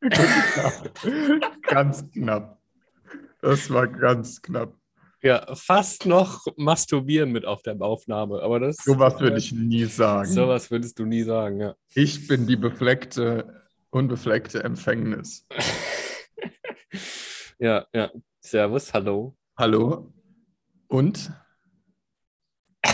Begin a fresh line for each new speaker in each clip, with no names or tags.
ganz knapp. Das war ganz knapp.
Ja, fast noch masturbieren mit auf der Aufnahme, aber das.
Sowas würde ich nie sagen.
Sowas würdest du nie sagen, ja.
Ich bin die befleckte, unbefleckte Empfängnis.
ja, ja. Servus, hallo.
Hallo. Und?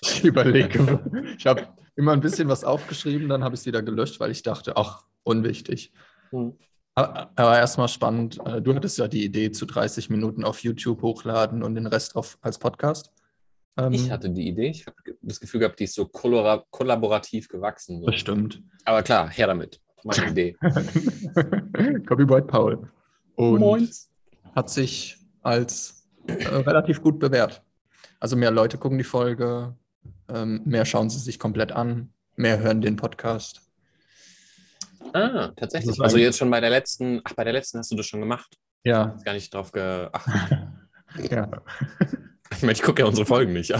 ich überlege. Ich habe immer ein bisschen was aufgeschrieben, dann habe ich es wieder gelöscht, weil ich dachte, ach, unwichtig. Hm. Aber erstmal spannend, äh, du hattest ja die Idee zu 30 Minuten auf YouTube hochladen und den Rest auf, als Podcast.
Ähm, ich hatte die Idee, ich habe das Gefühl gehabt, die ist so kollaborativ gewachsen. So.
Bestimmt.
Aber klar, her damit. Meine Idee.
Copyboy Paul. Und Moin. hat sich als äh, relativ gut bewährt. Also mehr Leute gucken die Folge, ähm, mehr schauen sie sich komplett an, mehr hören den Podcast.
Ah, tatsächlich. Also jetzt schon bei der letzten, ach, bei der letzten hast du das schon gemacht.
Ja.
Ich gar nicht drauf geachtet. ja. Ich meine, ich gucke ja unsere Folgen nicht.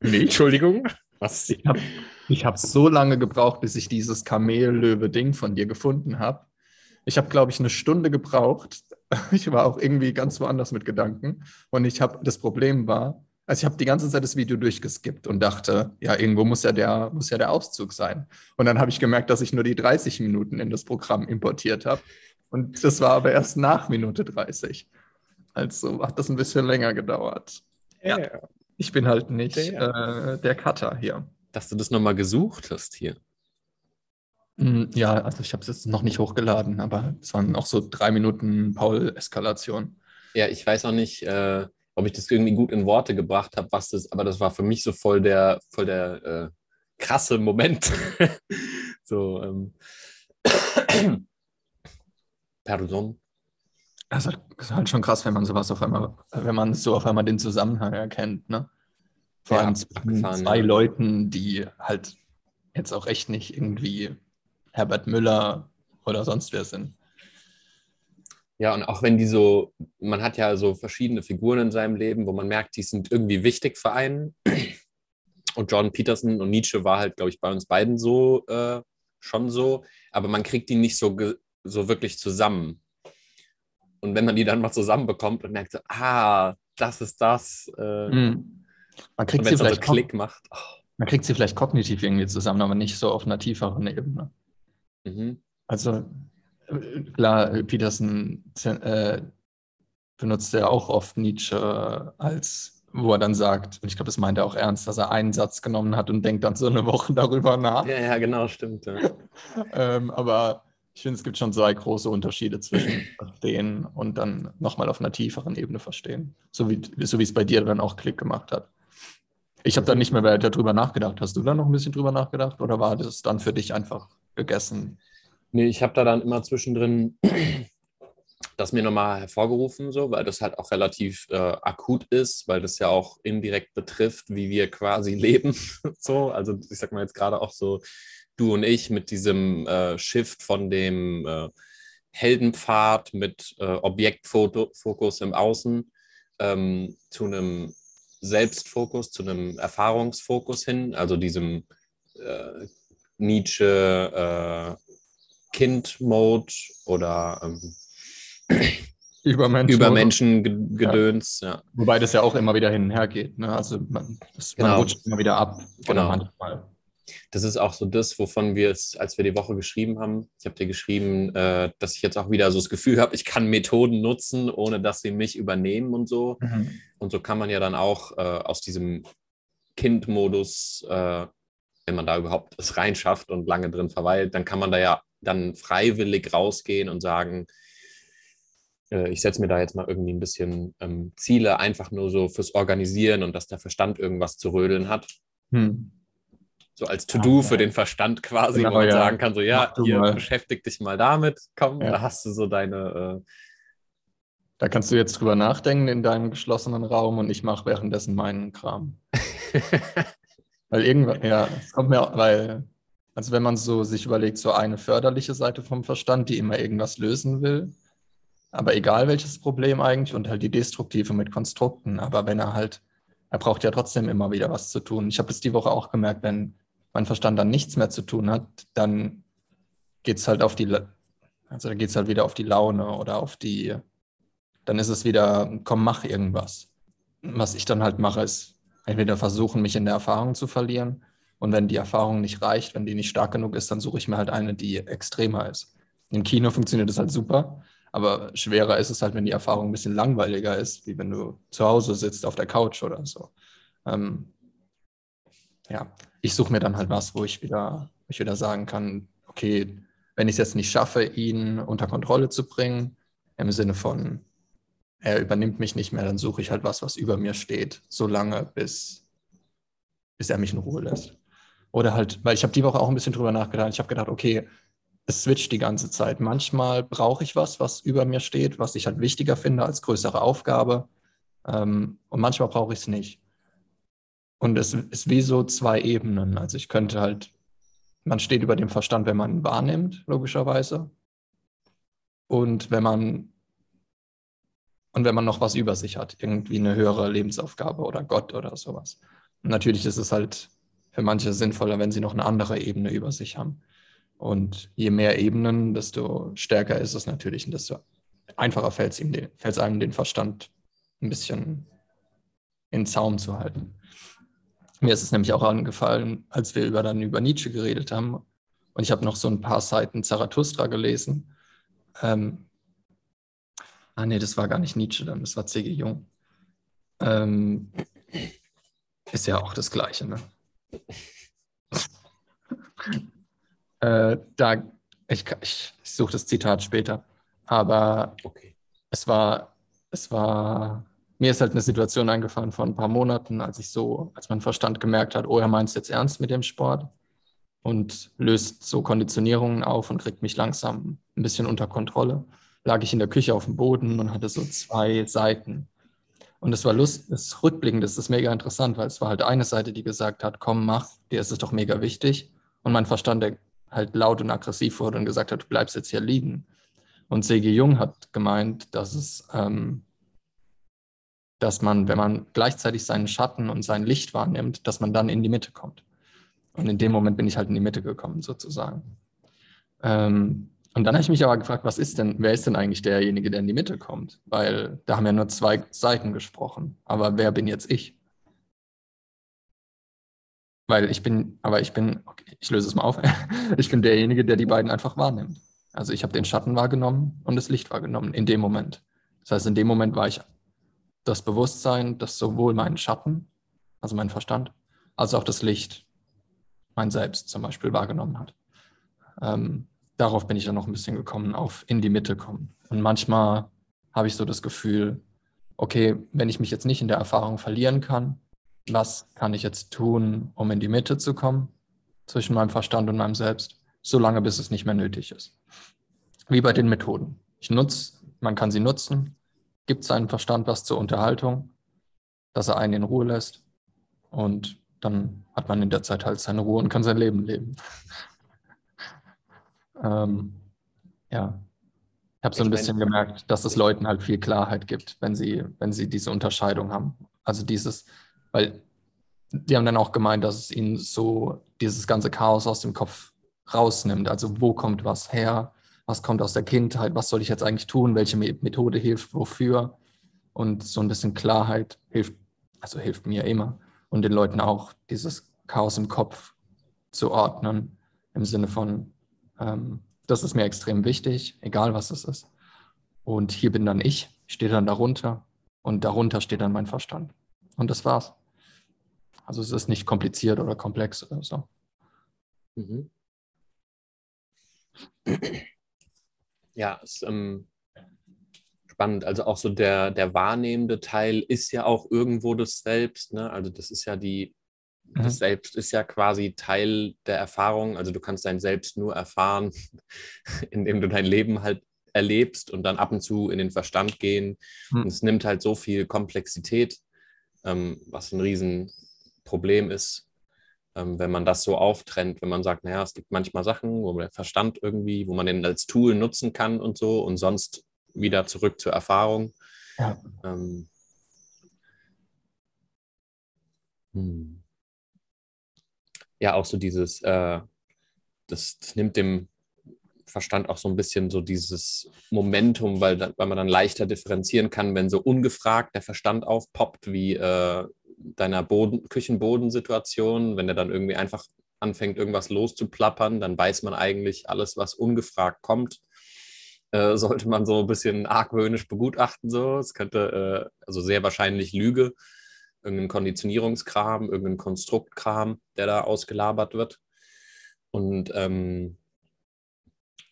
nee. Entschuldigung. Was? Ich habe ich hab so lange gebraucht, bis ich dieses Kamellöwe-Ding von dir gefunden habe. Ich habe, glaube ich, eine Stunde gebraucht. Ich war auch irgendwie ganz woanders mit Gedanken. Und ich habe, das Problem war, also ich habe die ganze Zeit das Video durchgeskippt und dachte, ja, irgendwo muss ja der, muss ja der Auszug sein. Und dann habe ich gemerkt, dass ich nur die 30 Minuten in das Programm importiert habe. Und das war aber erst nach Minute 30. Also hat das ein bisschen länger gedauert. Ja. ja. Ich bin halt nicht der, äh, der Cutter hier.
Dass du das nochmal gesucht hast hier.
Hm, ja, also ich habe es jetzt noch nicht hochgeladen, aber es waren auch so drei Minuten Paul-Eskalation.
Ja, ich weiß auch nicht, äh, ob ich das irgendwie gut in Worte gebracht habe, was das, aber das war für mich so voll der, voll der äh, krasse Moment. so, ähm,
Pardon. Das ist halt schon krass, wenn man sowas auf einmal, wenn man so auf einmal den Zusammenhang erkennt, ne? Vor allem ja, zwei ja. Leuten, die halt jetzt auch echt nicht irgendwie Herbert Müller oder sonst wer sind.
Ja, und auch wenn die so, man hat ja so verschiedene Figuren in seinem Leben, wo man merkt, die sind irgendwie wichtig für einen. Und John Peterson und Nietzsche war halt, glaube ich, bei uns beiden so äh, schon so, aber man kriegt die nicht so, so wirklich zusammen. Und wenn man die dann mal zusammenbekommt und merkt, so, ah, das ist das. Äh,
mhm. Man kriegt sie vielleicht so Klick macht. Oh. Man kriegt sie vielleicht kognitiv irgendwie zusammen, aber nicht so auf einer tieferen Ebene. Mhm. Also klar, Peterson äh, benutzt ja auch oft Nietzsche als, wo er dann sagt, und ich glaube, das meint er auch ernst, dass er einen Satz genommen hat und denkt dann so eine Woche darüber nach.
Ja, ja, genau, stimmt. Ja.
ähm, aber ich finde, es gibt schon zwei große Unterschiede zwischen verstehen und dann nochmal auf einer tieferen Ebene verstehen. So wie, so es bei dir dann auch Klick gemacht hat. Ich habe dann nicht mehr weiter drüber nachgedacht. Hast du dann noch ein bisschen drüber nachgedacht oder war das dann für dich einfach gegessen?
Nee, ich habe da dann immer zwischendrin das mir nochmal hervorgerufen, so, weil das halt auch relativ äh, akut ist, weil das ja auch indirekt betrifft, wie wir quasi leben. so, also ich sag mal jetzt gerade auch so, du und ich mit diesem äh, Shift von dem äh, Heldenpfad mit äh, Objektfokus im Außen ähm, zu einem Selbstfokus, zu einem Erfahrungsfokus hin, also diesem äh, Nietzsche, äh, Kind-Mode oder ähm,
Übermenschen,
Übermenschengedöns. Ja. ja.
Wobei das ja auch immer wieder hin und her geht. Ne? Also man, das,
genau.
man rutscht immer wieder ab.
Genau. Manchmal. Das ist auch so das, wovon wir es, als wir die Woche geschrieben haben, ich habe dir geschrieben, äh, dass ich jetzt auch wieder so das Gefühl habe, ich kann Methoden nutzen, ohne dass sie mich übernehmen und so. Mhm. Und so kann man ja dann auch äh, aus diesem Kind-Modus, äh, wenn man da überhaupt es reinschafft und lange drin verweilt, dann kann man da ja dann freiwillig rausgehen und sagen, äh, ich setze mir da jetzt mal irgendwie ein bisschen ähm, Ziele, einfach nur so fürs Organisieren und dass der Verstand irgendwas zu rödeln hat. Hm. So als To-Do ja, für den Verstand quasi, genau, wo man ja. sagen kann, so ja, hier mal. beschäftig dich mal damit, komm, ja. da hast du so deine... Äh,
da kannst du jetzt drüber nachdenken in deinem geschlossenen Raum und ich mache währenddessen meinen Kram. weil irgendwann, ja, es kommt mir, weil also wenn man so sich überlegt, so eine förderliche Seite vom Verstand, die immer irgendwas lösen will, aber egal welches Problem eigentlich und halt die destruktive mit Konstrukten, aber wenn er halt, er braucht ja trotzdem immer wieder was zu tun. Ich habe es die Woche auch gemerkt, wenn mein Verstand dann nichts mehr zu tun hat, dann geht es halt auf die Also da geht es halt wieder auf die Laune oder auf die, dann ist es wieder, komm, mach irgendwas. Was ich dann halt mache, ist entweder versuchen, mich in der Erfahrung zu verlieren. Und wenn die Erfahrung nicht reicht, wenn die nicht stark genug ist, dann suche ich mir halt eine, die extremer ist. Im Kino funktioniert das halt super, aber schwerer ist es halt, wenn die Erfahrung ein bisschen langweiliger ist, wie wenn du zu Hause sitzt auf der Couch oder so. Ähm, ja, ich suche mir dann halt was, wo ich wieder, ich wieder sagen kann, okay, wenn ich es jetzt nicht schaffe, ihn unter Kontrolle zu bringen, im Sinne von, er übernimmt mich nicht mehr, dann suche ich halt was, was über mir steht, so lange, bis, bis er mich in Ruhe lässt. Oder halt, weil ich habe die Woche auch ein bisschen drüber nachgedacht. Ich habe gedacht, okay, es switcht die ganze Zeit. Manchmal brauche ich was, was über mir steht, was ich halt wichtiger finde als größere Aufgabe. Ähm, und manchmal brauche ich es nicht. Und es ist wie so zwei Ebenen. Also ich könnte halt man steht über dem Verstand, wenn man wahrnimmt, logischerweise. Und wenn man und wenn man noch was über sich hat, irgendwie eine höhere Lebensaufgabe oder Gott oder sowas. Und natürlich ist es halt für manche sinnvoller, wenn sie noch eine andere Ebene über sich haben. Und je mehr Ebenen, desto stärker ist es natürlich und desto einfacher fällt es einem den Verstand ein bisschen in Zaum zu halten. Mir ist es nämlich auch angefallen, als wir über, dann über Nietzsche geredet haben. Und ich habe noch so ein paar Seiten Zarathustra gelesen. Ähm, ah, nee, das war gar nicht Nietzsche dann, das war C.G. Jung. Ähm, ist ja auch das Gleiche, ne? Äh, da, ich, ich, suche das Zitat später. Aber okay. es war, es war mir ist halt eine Situation eingefallen vor ein paar Monaten, als ich so, als mein Verstand gemerkt hat, oh, er meint es jetzt ernst mit dem Sport und löst so Konditionierungen auf und kriegt mich langsam ein bisschen unter Kontrolle. Lag ich in der Küche auf dem Boden und hatte so zwei Seiten. Und es war Lust, das rückblickend, ist mega interessant, weil es war halt eine Seite, die gesagt hat, komm, mach, dir ist es doch mega wichtig. Und mein Verstand, der halt laut und aggressiv wurde und gesagt hat, du bleibst jetzt hier liegen. Und C.G. Jung hat gemeint, dass es ähm, dass man, wenn man gleichzeitig seinen Schatten und sein Licht wahrnimmt, dass man dann in die Mitte kommt. Und in dem Moment bin ich halt in die Mitte gekommen, sozusagen. Ähm, und dann habe ich mich aber gefragt, was ist denn, wer ist denn eigentlich derjenige, der in die Mitte kommt? Weil da haben ja nur zwei Seiten gesprochen. Aber wer bin jetzt ich? Weil ich bin, aber ich bin, okay, ich löse es mal auf, ich bin derjenige, der die beiden einfach wahrnimmt. Also ich habe den Schatten wahrgenommen und das Licht wahrgenommen in dem Moment. Das heißt, in dem Moment war ich das Bewusstsein, das sowohl meinen Schatten, also mein Verstand, als auch das Licht, mein Selbst zum Beispiel, wahrgenommen hat. Ähm, darauf bin ich dann noch ein bisschen gekommen, auf in die Mitte kommen. Und manchmal habe ich so das Gefühl, okay, wenn ich mich jetzt nicht in der Erfahrung verlieren kann, was kann ich jetzt tun, um in die Mitte zu kommen zwischen meinem Verstand und meinem Selbst, solange bis es nicht mehr nötig ist. Wie bei den Methoden. Ich nutze, man kann sie nutzen, gibt seinem Verstand was zur Unterhaltung, dass er einen in Ruhe lässt. Und dann hat man in der Zeit halt seine Ruhe und kann sein Leben leben. Ähm, ja. Ich habe so ein bisschen gemerkt, dass es Leuten halt viel Klarheit gibt, wenn sie, wenn sie diese Unterscheidung haben. Also dieses, weil die haben dann auch gemeint, dass es ihnen so dieses ganze Chaos aus dem Kopf rausnimmt. Also wo kommt was her? was kommt aus der Kindheit, was soll ich jetzt eigentlich tun, welche Methode hilft wofür. Und so ein bisschen Klarheit hilft, also hilft mir immer und den Leuten auch, dieses Chaos im Kopf zu ordnen, im Sinne von, das ist mir extrem wichtig, egal was es ist. Und hier bin dann ich, stehe dann darunter und darunter steht dann mein Verstand. Und das war's. Also es ist nicht kompliziert oder komplex oder so. Mhm.
Ja, ist ähm, spannend. Also auch so der, der wahrnehmende Teil ist ja auch irgendwo das Selbst. Ne? Also das ist ja die, mhm. das Selbst ist ja quasi Teil der Erfahrung. Also du kannst dein Selbst nur erfahren, indem du dein Leben halt erlebst und dann ab und zu in den Verstand gehen. Mhm. Und es nimmt halt so viel Komplexität, ähm, was ein Riesenproblem ist ähm, wenn man das so auftrennt, wenn man sagt, naja, es gibt manchmal Sachen, wo der Verstand irgendwie, wo man den als Tool nutzen kann und so und sonst wieder zurück zur Erfahrung. Ja, ähm, hm. Ja auch so dieses, äh, das, das nimmt dem Verstand auch so ein bisschen so dieses Momentum, weil, weil man dann leichter differenzieren kann, wenn so ungefragt der Verstand aufpoppt, wie äh, deiner Boden, Küchenbodensituation, wenn der dann irgendwie einfach anfängt, irgendwas loszuplappern, dann weiß man eigentlich alles, was ungefragt kommt. Äh, sollte man so ein bisschen argwöhnisch begutachten. So. Es könnte äh, also sehr wahrscheinlich Lüge, irgendein Konditionierungskram, irgendein Konstruktkram, der da ausgelabert wird. Und ähm,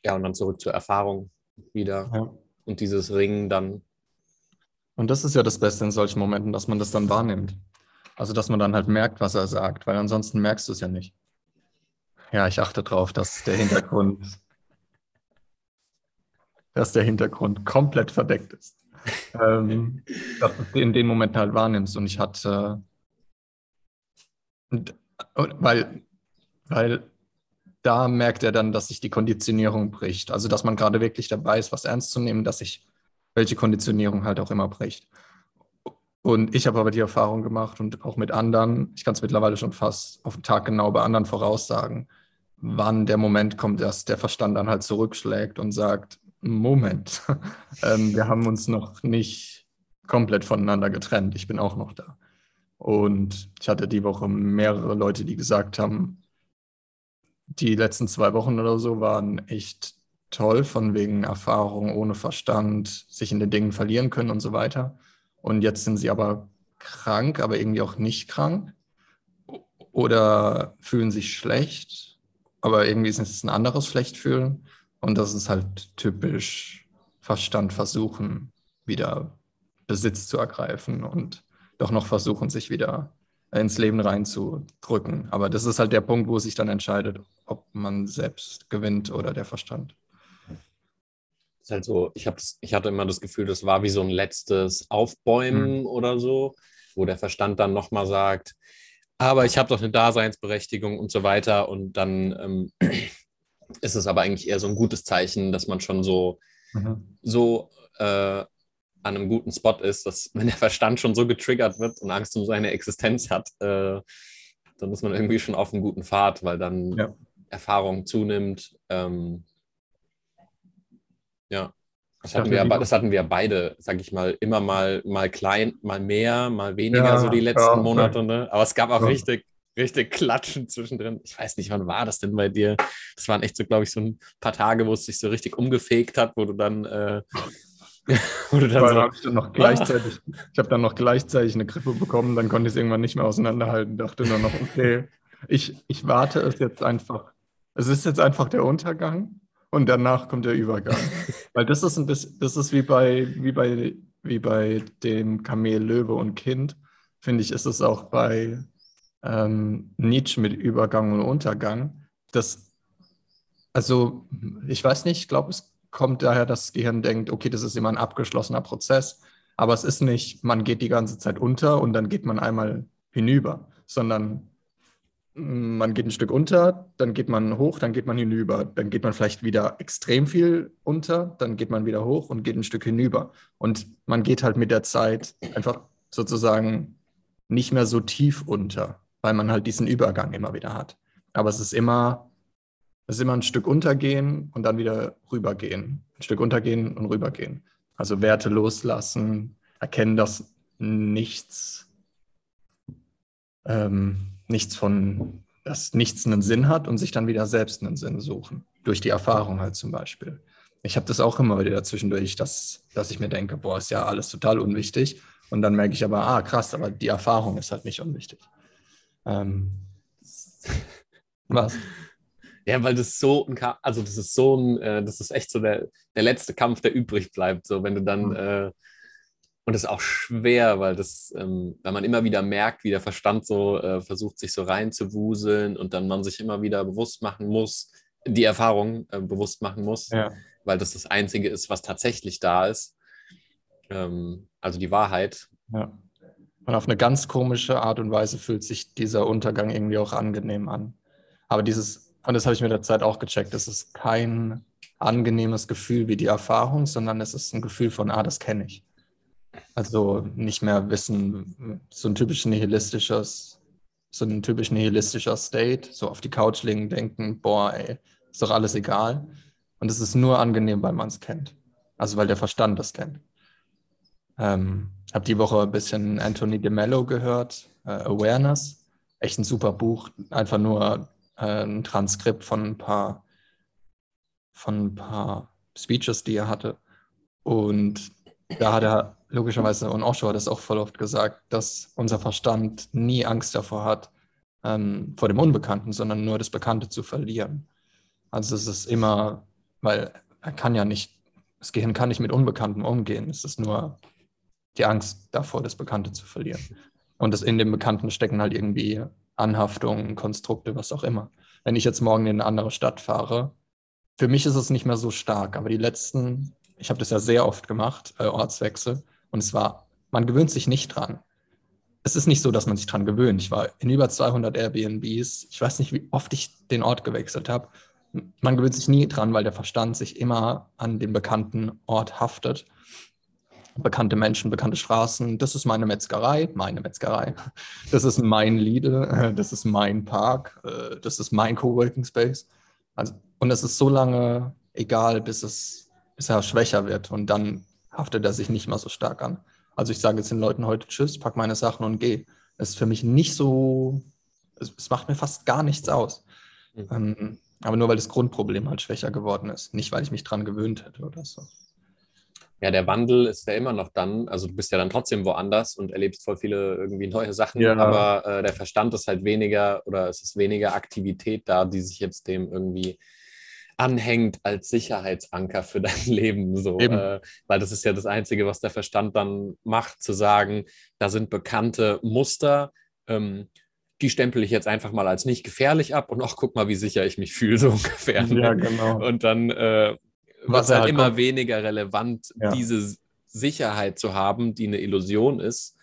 ja, und dann zurück zur Erfahrung wieder. Ja. Und dieses Ringen dann.
Und das ist ja das Beste in solchen Momenten, dass man das dann wahrnimmt. Also, dass man dann halt merkt, was er sagt, weil ansonsten merkst du es ja nicht. Ja, ich achte darauf, dass der Hintergrund, dass der Hintergrund komplett verdeckt ist. Ähm, dass du in den Momenten halt wahrnimmst. Und ich hatte, und, weil, weil da merkt er dann, dass sich die Konditionierung bricht. Also, dass man gerade wirklich dabei ist, was ernst zu nehmen, dass sich welche Konditionierung halt auch immer bricht. Und ich habe aber die Erfahrung gemacht und auch mit anderen, ich kann es mittlerweile schon fast auf den Tag genau bei anderen voraussagen, wann der Moment kommt, dass der Verstand dann halt zurückschlägt und sagt, Moment, ähm, wir haben uns noch nicht komplett voneinander getrennt, ich bin auch noch da. Und ich hatte die Woche mehrere Leute, die gesagt haben, die letzten zwei Wochen oder so waren echt toll, von wegen Erfahrung ohne Verstand, sich in den Dingen verlieren können und so weiter. Und jetzt sind sie aber krank, aber irgendwie auch nicht krank oder fühlen sich schlecht, aber irgendwie ist es ein anderes Schlechtfühlen. Und das ist halt typisch Verstand versuchen, wieder Besitz zu ergreifen und doch noch versuchen, sich wieder ins Leben reinzudrücken. Aber das ist halt der Punkt, wo sich dann entscheidet, ob man selbst gewinnt oder der Verstand
ist halt so, ich, ich hatte immer das Gefühl, das war wie so ein letztes Aufbäumen mhm. oder so, wo der Verstand dann nochmal sagt, aber ich habe doch eine Daseinsberechtigung und so weiter. Und dann ähm, ist es aber eigentlich eher so ein gutes Zeichen, dass man schon so, mhm. so äh, an einem guten Spot ist, dass wenn der Verstand schon so getriggert wird und Angst um seine Existenz hat, äh, dann ist man irgendwie schon auf einem guten Pfad, weil dann ja. Erfahrung zunimmt. Ähm, ja. Das hatten, wir, das hatten wir beide, sag ich mal, immer mal, mal klein, mal mehr, mal weniger, ja, so die letzten ja, Monate. Ne? Aber es gab auch richtig, richtig Klatschen zwischendrin. Ich weiß nicht, wann war das denn bei dir? Das waren echt so, glaube ich, so ein paar Tage, wo es sich so richtig umgefegt hat, wo du dann. Äh,
wo du dann so, hab ich dann noch gleichzeitig, ich habe dann noch gleichzeitig eine Grippe bekommen, dann konnte ich es irgendwann nicht mehr auseinanderhalten, dachte nur noch, okay, ich, ich warte es jetzt einfach. Es ist jetzt einfach der Untergang und danach kommt der Übergang. Weil das ist ein bisschen, das ist wie bei, wie bei, wie bei dem Kamel, Löwe und Kind, finde ich, ist es auch bei ähm, Nietzsche mit Übergang und Untergang. Das, also, ich weiß nicht, ich glaube, es kommt daher, dass das Gehirn denkt, okay, das ist immer ein abgeschlossener Prozess, aber es ist nicht, man geht die ganze Zeit unter und dann geht man einmal hinüber, sondern man geht ein Stück unter, dann geht man hoch, dann geht man hinüber, dann geht man vielleicht wieder extrem viel unter, dann geht man wieder hoch und geht ein Stück hinüber. Und man geht halt mit der Zeit einfach sozusagen nicht mehr so tief unter, weil man halt diesen Übergang immer wieder hat. Aber es ist immer, es ist immer ein Stück untergehen und dann wieder rübergehen. Ein Stück untergehen und rübergehen. Also Werte loslassen, erkennen, dass nichts ähm, nichts von, dass nichts einen Sinn hat und sich dann wieder selbst einen Sinn suchen. Durch die Erfahrung halt zum Beispiel. Ich habe das auch immer wieder dazwischendurch, dass, dass ich mir denke, boah, ist ja alles total unwichtig. Und dann merke ich aber, ah, krass, aber die Erfahrung ist halt nicht unwichtig. Ähm,
was? Ja, weil das so ein, also das ist so ein, äh, das ist echt so der, der letzte Kampf, der übrig bleibt. So, wenn du dann mhm. äh, und das ist auch schwer, weil das, ähm, weil man immer wieder merkt, wie der Verstand so äh, versucht, sich so reinzuwuseln und dann man sich immer wieder bewusst machen muss, die Erfahrung äh, bewusst machen muss, ja. weil das das Einzige ist, was tatsächlich da ist. Ähm, also die Wahrheit.
Ja. Und auf eine ganz komische Art und Weise fühlt sich dieser Untergang irgendwie auch angenehm an. Aber dieses, und das habe ich mit der Zeit auch gecheckt, es ist kein angenehmes Gefühl wie die Erfahrung, sondern es ist ein Gefühl von, ah, das kenne ich. Also nicht mehr wissen, so ein typisch nihilistisches, so ein typisch nihilistischer State, so auf die Couch liegen, denken, boah, ey, ist doch alles egal. Und es ist nur angenehm, weil man es kennt. Also weil der Verstand das kennt. Ähm, habe die Woche ein bisschen Anthony DeMello gehört, äh, Awareness. Echt ein super Buch. Einfach nur äh, ein Transkript von ein paar von ein paar Speeches, die er hatte. Und da hat er logischerweise, und Osho hat es auch voll oft gesagt, dass unser Verstand nie Angst davor hat, ähm, vor dem Unbekannten, sondern nur das Bekannte zu verlieren. Also es ist immer, weil er kann ja nicht, das Gehirn kann nicht mit Unbekanntem umgehen. Es ist nur die Angst davor, das Bekannte zu verlieren. Und das in dem Bekannten stecken halt irgendwie Anhaftungen, Konstrukte, was auch immer. Wenn ich jetzt morgen in eine andere Stadt fahre, für mich ist es nicht mehr so stark, aber die letzten, ich habe das ja sehr oft gemacht, äh, Ortswechsel, und es war, man gewöhnt sich nicht dran. Es ist nicht so, dass man sich dran gewöhnt. Ich war in über 200 Airbnbs. Ich weiß nicht, wie oft ich den Ort gewechselt habe. Man gewöhnt sich nie dran, weil der Verstand sich immer an den bekannten Ort haftet. Bekannte Menschen, bekannte Straßen. Das ist meine Metzgerei, meine Metzgerei. Das ist mein Lidl, das ist mein Park, äh, das ist mein Coworking Space. Also, und es ist so lange egal, bis es, bis er schwächer wird. Und dann haftet er sich nicht mehr so stark an. Also ich sage jetzt den Leuten heute Tschüss, pack meine Sachen und gehe. Das ist für mich nicht so, es, es macht mir fast gar nichts aus. Mhm. Ähm, aber nur weil das Grundproblem halt schwächer geworden ist, nicht weil ich mich dran gewöhnt hätte oder so.
Ja, der Wandel ist ja immer noch dann, also du bist ja dann trotzdem woanders und erlebst voll viele irgendwie neue Sachen, ja. aber äh, der Verstand ist halt weniger oder es ist weniger Aktivität da, die sich jetzt dem irgendwie anhängt als Sicherheitsanker für dein Leben. So, äh, weil das ist ja das Einzige, was der Verstand dann macht, zu sagen, da sind bekannte Muster, ähm, die stempel ich jetzt einfach mal als nicht gefährlich ab und auch guck mal, wie sicher ich mich fühle, so ungefähr. Ja, genau. Und dann äh, es halt, halt immer kommt. weniger relevant, ja. diese Sicherheit zu haben, die eine Illusion ist.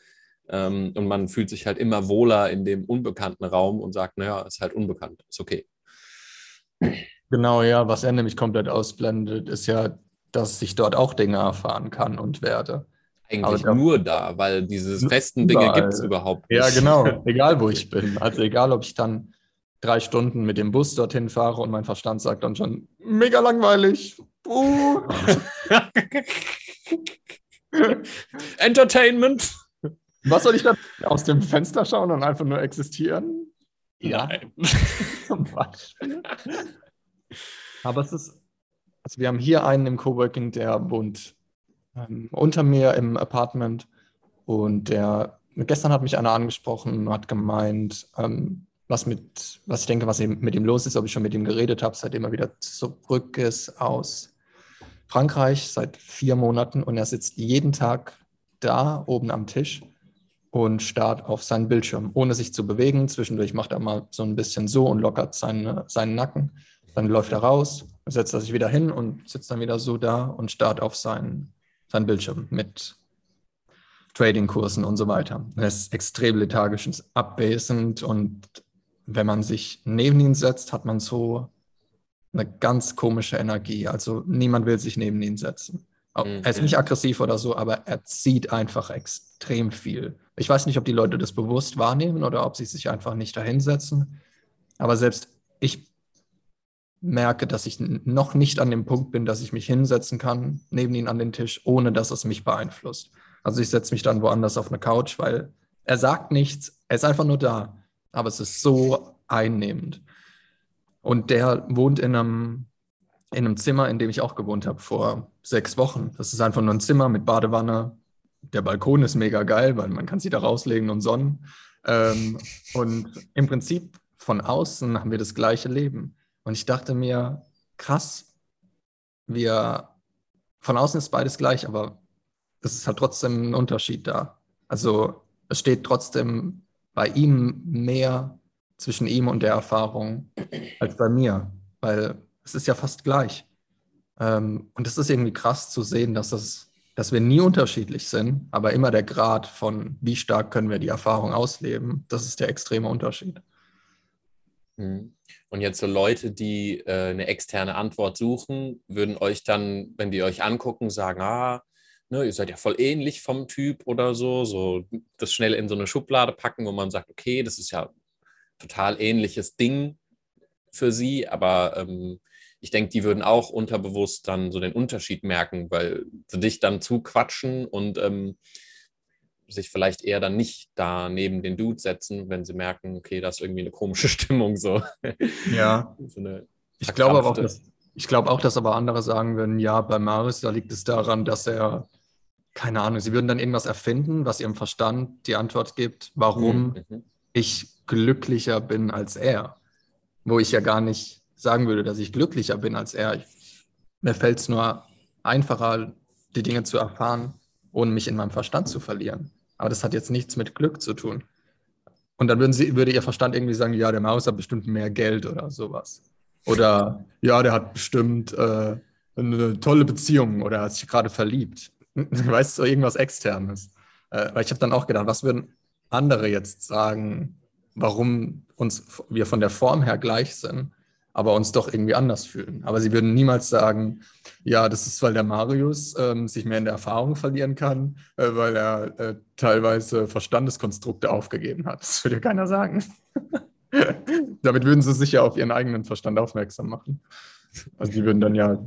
Ähm, und man fühlt sich halt immer wohler in dem unbekannten Raum und sagt, naja, ist halt unbekannt, ist okay.
Genau, ja, was er nämlich komplett ausblendet, ist ja, dass ich dort auch Dinge erfahren kann und werde.
Eigentlich da, nur da, weil diese festen Dinge gibt es überhaupt
nicht. Ja, genau, egal wo ich bin. Also egal, ob ich dann drei Stunden mit dem Bus dorthin fahre und mein Verstand sagt dann schon, mega langweilig. Uh.
Entertainment.
Was soll ich da aus dem Fenster schauen und einfach nur existieren?
Ja. Zum Beispiel.
Aber es ist, also wir haben hier einen im Coworking, der wohnt ähm, unter mir im Apartment und der, gestern hat mich einer angesprochen, hat gemeint, ähm, was mit, was ich denke, was mit ihm los ist, ob ich schon mit ihm geredet habe, seitdem er wieder zurück ist aus Frankreich seit vier Monaten und er sitzt jeden Tag da oben am Tisch und starrt auf seinen Bildschirm, ohne sich zu bewegen. Zwischendurch macht er mal so ein bisschen so und lockert seine, seinen Nacken. Dann läuft er raus, setzt er sich wieder hin und sitzt dann wieder so da und starrt auf seinen, seinen Bildschirm mit Trading-Kursen und so weiter. Er ist extrem lethargisch und abwesend und wenn man sich neben ihn setzt, hat man so eine ganz komische Energie. Also niemand will sich neben ihn setzen. Mhm. Er ist nicht aggressiv oder so, aber er zieht einfach extrem viel. Ich weiß nicht, ob die Leute das bewusst wahrnehmen oder ob sie sich einfach nicht dahinsetzen. Aber selbst ich merke, dass ich noch nicht an dem Punkt bin, dass ich mich hinsetzen kann, neben ihn an den Tisch, ohne dass es mich beeinflusst. Also ich setze mich dann woanders auf eine Couch, weil er sagt nichts, er ist einfach nur da. Aber es ist so einnehmend. Und der wohnt in einem, in einem Zimmer, in dem ich auch gewohnt habe vor sechs Wochen. Das ist einfach nur ein Zimmer mit Badewanne. Der Balkon ist mega geil, weil man kann sich da rauslegen und sonnen. Ähm, und im Prinzip von außen haben wir das gleiche Leben. Und ich dachte mir, krass, wir, von außen ist beides gleich, aber es ist halt trotzdem ein Unterschied da. Also es steht trotzdem bei ihm mehr zwischen ihm und der Erfahrung als bei mir, weil es ist ja fast gleich. Ähm, und es ist irgendwie krass zu sehen, dass, das, dass wir nie unterschiedlich sind, aber immer der Grad von, wie stark können wir die Erfahrung ausleben, das ist der extreme Unterschied.
Mhm. Und jetzt so Leute, die äh, eine externe Antwort suchen, würden euch dann, wenn die euch angucken, sagen, ah, ne, ihr seid ja voll ähnlich vom Typ oder so, so das schnell in so eine Schublade packen, wo man sagt, okay, das ist ja total ähnliches Ding für sie, aber ähm, ich denke, die würden auch unterbewusst dann so den Unterschied merken, weil sie dich dann zuquatschen und ähm, sich vielleicht eher dann nicht da neben den Dude setzen, wenn sie merken, okay, das ist irgendwie eine komische Stimmung so.
Ja. so ich glaube auch, dass, ich glaube auch, dass aber andere sagen würden, ja, bei Maris, da liegt es daran, dass er, keine Ahnung, sie würden dann irgendwas erfinden, was ihrem Verstand die Antwort gibt, warum mhm. mhm. ich glücklicher bin als er. Wo ich ja gar nicht sagen würde, dass ich glücklicher bin als er. Ich, mir fällt es nur einfacher, die Dinge zu erfahren, ohne mich in meinem Verstand zu verlieren. Aber das hat jetzt nichts mit Glück zu tun. Und dann würden sie, würde ihr Verstand irgendwie sagen, ja, der Maus hat bestimmt mehr Geld oder sowas. Oder ja, der hat bestimmt äh, eine tolle Beziehung oder hat sich gerade verliebt. weißt du, irgendwas Externes. Äh, weil ich habe dann auch gedacht, was würden andere jetzt sagen, warum uns wir von der Form her gleich sind, aber uns doch irgendwie anders fühlen. Aber sie würden niemals sagen, ja, das ist, weil der Marius ähm, sich mehr in der Erfahrung verlieren kann, äh, weil er äh, teilweise Verstandeskonstrukte aufgegeben hat. Das würde ja keiner sagen. Damit würden sie sich ja auf ihren eigenen Verstand aufmerksam machen. Also die würden dann ja.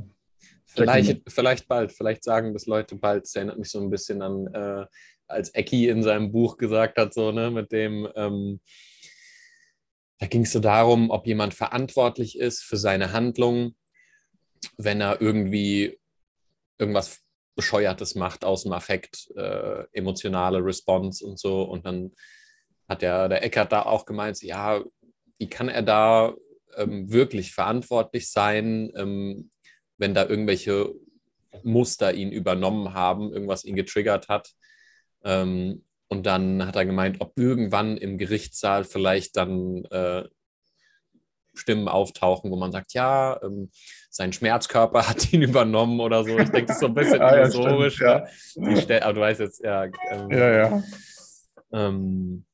Vielleicht, vielleicht bald, vielleicht sagen das Leute bald. Das erinnert mich so ein bisschen an, äh, als Ecki in seinem Buch gesagt hat, so, ne, mit dem, ähm, da ging es so darum, ob jemand verantwortlich ist für seine Handlungen, wenn er irgendwie irgendwas Bescheuertes macht aus dem Affekt, äh, emotionale Response und so. Und dann hat der, der Eckert da auch gemeint, ja, wie kann er da ähm, wirklich verantwortlich sein, ähm, wenn da irgendwelche Muster ihn übernommen haben, irgendwas ihn getriggert hat. Ähm, und dann hat er gemeint, ob irgendwann im Gerichtssaal vielleicht dann äh, Stimmen auftauchen, wo man sagt, ja, ähm, sein Schmerzkörper hat ihn übernommen oder so. Ich denke, das ist so ein bisschen ah, illusorisch. Ja, ne? ja. aber du weißt jetzt, ja. Ähm,
ja, ja.
Ähm,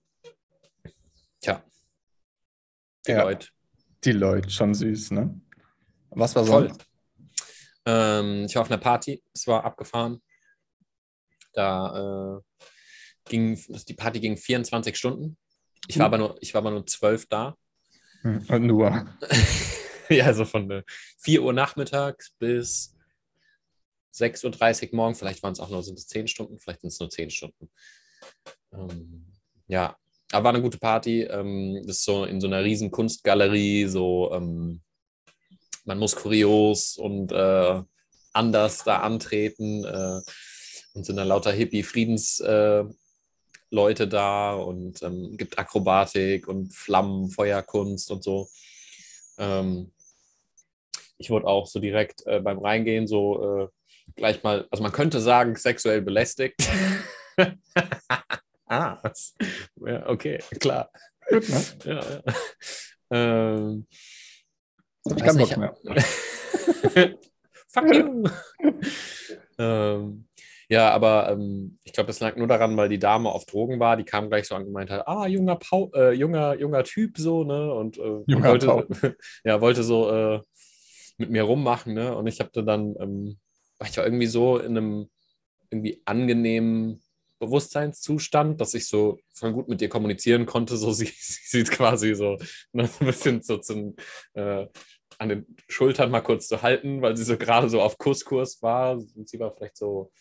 tja.
Die ja. Leute. Die Leute, schon süß, ne? Was war so?
Ähm, ich war auf einer Party, es war abgefahren. Da äh, ging, die Party ging 24 Stunden. Ich war, hm. aber, nur, ich war aber nur zwölf da.
Hm, nur.
ja, also von äh, 4 Uhr nachmittags bis 6.30 Uhr morgen. Vielleicht waren es auch nur, sind es 10 Stunden, vielleicht sind es nur 10 Stunden. Ähm, ja, aber war eine gute Party. Ähm, das ist so in so einer riesen Kunstgalerie, so ähm, man muss kurios und äh, anders da antreten äh, und sind dann lauter Hippie-Friedens- äh, Leute da und ähm, gibt Akrobatik und Flammen, Feuerkunst und so. Ähm, ich wurde auch so direkt äh, beim Reingehen so äh, gleich mal, also man könnte sagen, sexuell belästigt. ah, ja, okay, klar. Gut, ne? ja, ja. Ähm,
ich kann nicht mehr.
Fuck you. ähm, ja, aber ähm, ich glaube, das lag nur daran, weil die Dame auf Drogen war. Die kam gleich so angemeint hat, ah, junger, Pau äh, junger, junger Typ so, ne? Und äh, wollte, ja, wollte so äh, mit mir rummachen, ne? Und ich habe dann, ähm, war ich war irgendwie so in einem irgendwie angenehmen Bewusstseinszustand, dass ich so voll gut mit ihr kommunizieren konnte. So sie, sie sieht quasi so ne, ein bisschen so zum, äh, an den Schultern mal kurz zu halten, weil sie so gerade so auf Kusskurs war. Und sie war vielleicht so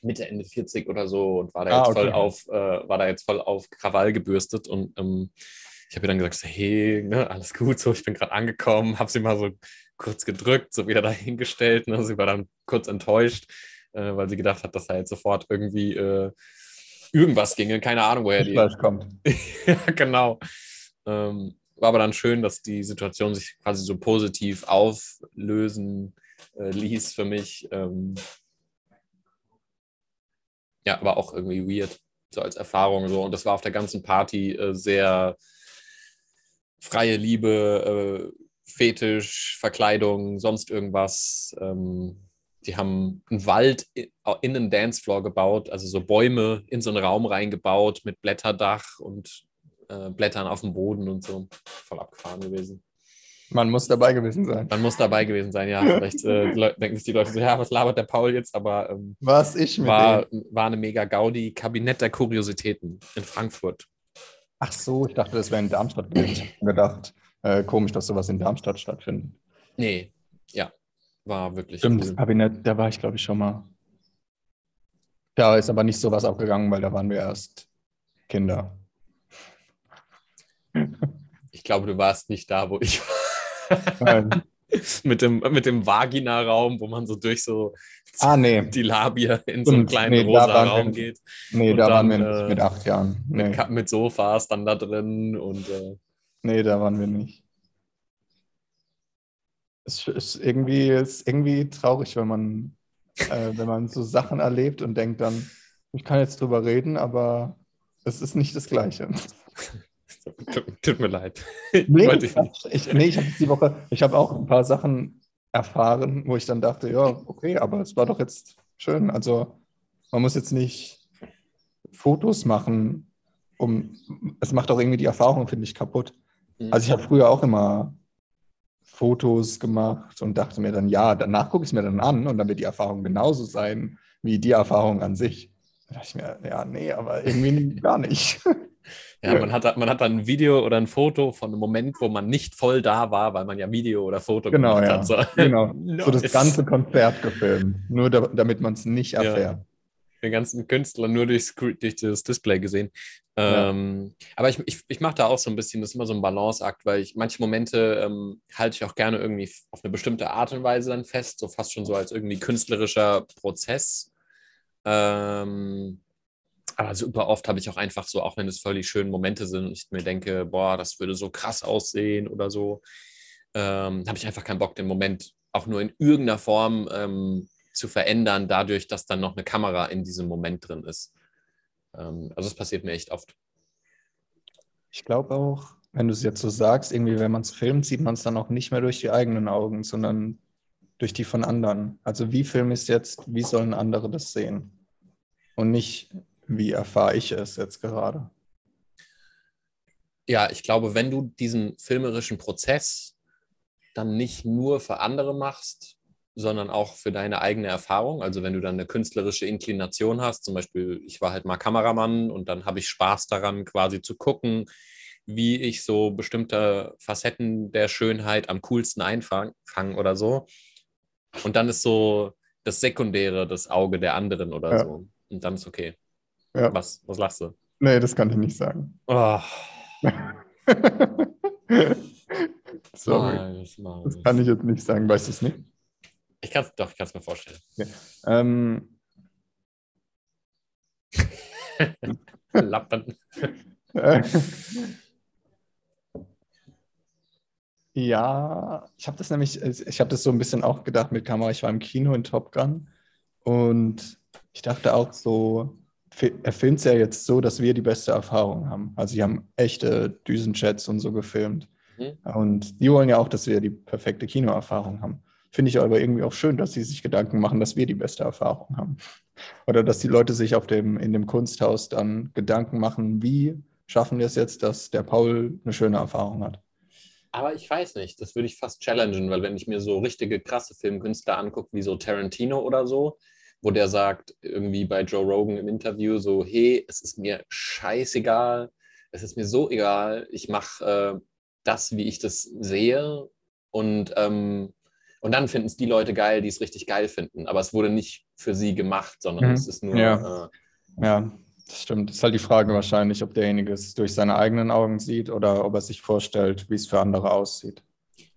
Mitte, Ende 40 oder so und war da, ah, jetzt, okay. voll auf, äh, war da jetzt voll auf Krawall gebürstet und ähm, ich habe ihr dann gesagt, hey, ne, alles gut, so, ich bin gerade angekommen, habe sie mal so kurz gedrückt, so wieder dahingestellt. Ne, sie war dann kurz enttäuscht, äh, weil sie gedacht hat, dass da jetzt sofort irgendwie äh, irgendwas ginge, keine Ahnung, woher die.
Kommt.
ja, genau. Ähm, war aber dann schön, dass die Situation sich quasi so positiv auflösen äh, ließ für mich. Ähm, ja, aber auch irgendwie weird, so als Erfahrung. So. Und das war auf der ganzen Party äh, sehr freie Liebe, äh, Fetisch, Verkleidung, sonst irgendwas. Ähm, die haben einen Wald in, einen Dancefloor gebaut, also so Bäume in so einen Raum reingebaut mit Blätterdach und äh, Blättern auf dem Boden und so. Voll abgefahren gewesen.
Man muss dabei gewesen sein.
Man muss dabei gewesen sein, ja. Vielleicht äh, denken sich die Leute so, ja, was labert der Paul jetzt? Aber ähm,
was ich
mit war, war eine mega Gaudi. Kabinett der Kuriositäten in Frankfurt.
Ach so, ich dachte, das wäre in Darmstadt gedacht. Äh, komisch, dass sowas in Darmstadt stattfindet.
Nee, ja, war wirklich.
Stimmt, cool. das Kabinett, da war ich, glaube ich, schon mal. Da ist aber nicht sowas abgegangen, weil da waren wir erst Kinder.
Ich glaube, du warst nicht da, wo ich war. Nein. mit dem, mit dem Vagina-Raum, wo man so durch so
ah, nee.
die Labia in so einen kleinen nee, rosa Raum wir, geht.
Nee, da dann, waren wir nicht mit acht Jahren.
Nee. Mit, mit, Sofas dann da drin und. Äh,
nee, da waren wir nicht. Es ist irgendwie, ist irgendwie traurig, wenn man, äh, wenn man so Sachen erlebt und denkt dann, ich kann jetzt drüber reden, aber es ist nicht das Gleiche.
Tut, mir leid.
Nee, ich, ich, nee, ich habe die Woche, ich habe auch ein paar Sachen erfahren, wo ich dann dachte, ja, okay, aber es war doch jetzt schön. Also man muss jetzt nicht Fotos machen, um, es macht auch irgendwie die Erfahrung, finde ich, kaputt. Mhm. Also ich habe früher auch immer Fotos gemacht und dachte mir dann, ja, danach gucke ich es mir dann an und dann wird die Erfahrung genauso sein wie die Erfahrung an sich. Da dachte ich mir, ja, nee, aber irgendwie gar nicht.
Ja, man hat, man hat dann ein Video oder ein Foto von einem Moment, wo man nicht voll da war, weil man ja Video oder Foto
genau,
gemacht
ja.
hat. So.
Genau, so das ganze Konzert gefilmt, nur da, damit man es nicht erfährt. Ja.
Den ganzen Künstler nur durchs, durch das Display gesehen. Ja. Ähm, aber ich, ich, ich mache da auch so ein bisschen, das ist immer so ein Balanceakt, weil ich manche Momente ähm, halte ich auch gerne irgendwie auf eine bestimmte Art und Weise dann fest, so fast schon so als irgendwie künstlerischer Prozess. Ähm, aber super oft habe ich auch einfach so, auch wenn es völlig schöne Momente sind, ich mir denke, boah, das würde so krass aussehen oder so, ähm, habe ich einfach keinen Bock, den Moment auch nur in irgendeiner Form ähm, zu verändern, dadurch, dass dann noch eine Kamera in diesem Moment drin ist. Ähm, also das passiert mir echt oft.
Ich glaube auch, wenn du es jetzt so sagst, irgendwie, wenn man es filmt, sieht man es dann auch nicht mehr durch die eigenen Augen, sondern durch die von anderen. Also wie film ich es jetzt, wie sollen andere das sehen? Und nicht, wie erfahre ich es jetzt gerade?
Ja, ich glaube, wenn du diesen filmerischen Prozess dann nicht nur für andere machst, sondern auch für deine eigene Erfahrung. Also wenn du dann eine künstlerische Inklination hast, zum Beispiel, ich war halt mal Kameramann und dann habe ich Spaß daran, quasi zu gucken, wie ich so bestimmte Facetten der Schönheit am coolsten einfange oder so. Und dann ist so das Sekundäre das Auge der anderen oder ja. so. Und dann ist okay. Ja. Was, was lachst du?
Nee, das kann ich nicht sagen.
Oh.
Sorry. Nice, nice. Das kann ich jetzt nicht sagen. Weißt du es nicht?
Ich kann es doch, ich kann es mir vorstellen.
Okay. Ähm.
Lappen.
ja, ich habe das nämlich, ich habe das so ein bisschen auch gedacht mit Kamera. Ich war im Kino in Top Gun und ich dachte auch so, filmt es ja jetzt so, dass wir die beste Erfahrung haben. Also sie haben echte Düsenchats und so gefilmt. Mhm. Und die wollen ja auch, dass wir die perfekte Kinoerfahrung haben. Finde ich aber irgendwie auch schön, dass sie sich Gedanken machen, dass wir die beste Erfahrung haben. Oder dass die Leute sich auf dem, in dem Kunsthaus dann Gedanken machen, wie schaffen wir es jetzt, dass der Paul eine schöne Erfahrung hat.
Aber ich weiß nicht, das würde ich fast challengen, weil wenn ich mir so richtige krasse Filmkünstler angucke, wie so Tarantino oder so, wo der sagt, irgendwie bei Joe Rogan im Interview, so, hey, es ist mir scheißegal, es ist mir so egal, ich mache äh, das, wie ich das sehe und, ähm, und dann finden es die Leute geil, die es richtig geil finden. Aber es wurde nicht für sie gemacht, sondern mhm. es ist nur.
Ja. Äh, ja, das stimmt. Das ist halt die Frage wahrscheinlich, ob derjenige es durch seine eigenen Augen sieht oder ob er sich vorstellt, wie es für andere aussieht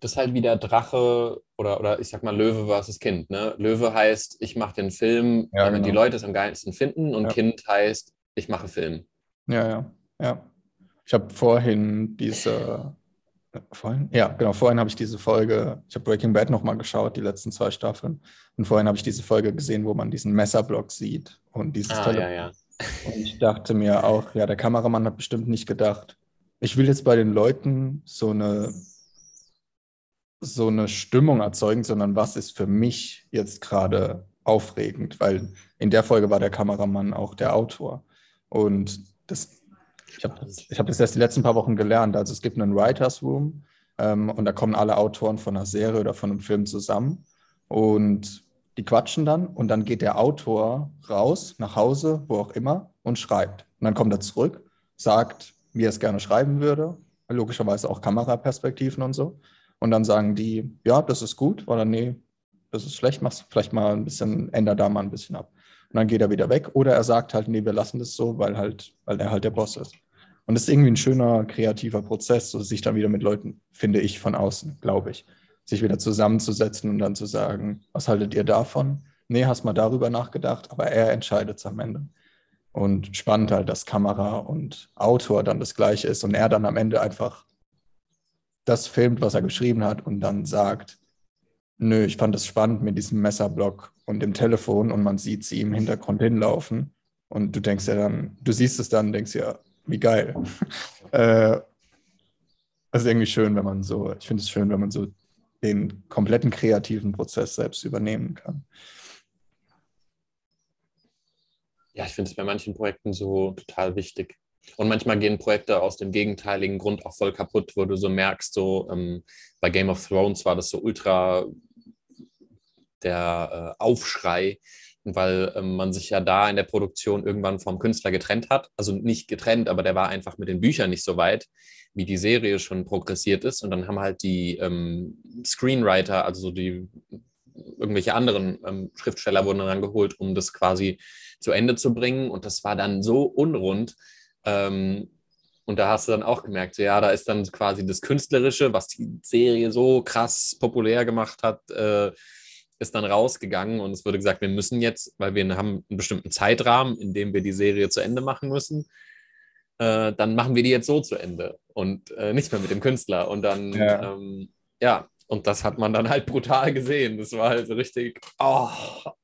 das ist halt wie der Drache oder, oder ich sag mal Löwe versus Kind. Ne? Löwe heißt, ich mache den Film, ja, damit genau. die Leute es am geilsten finden und ja. Kind heißt, ich mache Film.
Ja, ja, ja. Ich habe vorhin diese, vorhin? Ja, genau, vorhin habe ich diese Folge, ich habe Breaking Bad nochmal geschaut, die letzten zwei Staffeln. Und vorhin habe ich diese Folge gesehen, wo man diesen Messerblock sieht und dieses
ah, ja, ja.
Und ich dachte mir auch, ja, der Kameramann hat bestimmt nicht gedacht, ich will jetzt bei den Leuten so eine so eine Stimmung erzeugen, sondern was ist für mich jetzt gerade aufregend, weil in der Folge war der Kameramann auch der Autor. Und das, ich habe ich hab das erst die letzten paar Wochen gelernt. Also es gibt einen Writers Room ähm, und da kommen alle Autoren von einer Serie oder von einem Film zusammen und die quatschen dann und dann geht der Autor raus, nach Hause, wo auch immer und schreibt. Und dann kommt er zurück, sagt, wie er es gerne schreiben würde, logischerweise auch Kameraperspektiven und so Und dann sagen die, ja, das ist gut oder nee, das ist schlecht, mach's vielleicht mal ein bisschen, änder da mal ein bisschen ab. Und dann geht er wieder weg. Oder er sagt halt, nee, wir lassen das so, weil halt, weil er halt der Boss ist. Und das ist irgendwie ein schöner, kreativer Prozess, so sich dann wieder mit Leuten, finde ich, von außen, glaube ich, sich wieder zusammenzusetzen und dann zu sagen, was haltet ihr davon? Nee, hast mal darüber nachgedacht, aber er entscheidet es am Ende. Und spannend halt, dass Kamera und Autor dann das gleiche ist und er dann am Ende einfach das filmt, was er geschrieben hat und dann sagt, nö, ich fand es spannend mit diesem Messerblock und dem Telefon und man sieht sie im Hintergrund hinlaufen und du denkst ja dann, du siehst es dann denkst ja, wie geil. äh, ist irgendwie schön, wenn man so, ich finde es schön, wenn man so den kompletten kreativen Prozess selbst übernehmen kann.
Ja, ich finde es bei manchen Projekten so total wichtig. Und manchmal gehen Projekte aus dem gegenteiligen Grund auch voll kaputt, wo du so merkst, so ähm, bei Game of Thrones war das so ultra der äh, Aufschrei, weil ähm, man sich ja da in der Produktion irgendwann vom Künstler getrennt hat. Also nicht getrennt, aber der war einfach mit den Büchern nicht so weit, wie die Serie schon progressiert ist. Und dann haben halt die ähm, Screenwriter, also die irgendwelche anderen ähm, Schriftsteller wurden dann geholt, um das quasi zu Ende zu bringen. Und das war dann so unrund. Ähm, und da hast du dann auch gemerkt, so, ja, da ist dann quasi das Künstlerische, was die Serie so krass populär gemacht hat, äh, ist dann rausgegangen und es wurde gesagt, wir müssen jetzt, weil wir haben einen bestimmten Zeitrahmen, in dem wir die Serie zu Ende machen müssen, äh, dann machen wir die jetzt so zu Ende und äh, nicht mehr mit dem Künstler. Und dann, ja. Ähm, ja, und das hat man dann halt brutal gesehen. Das war halt so richtig, oh,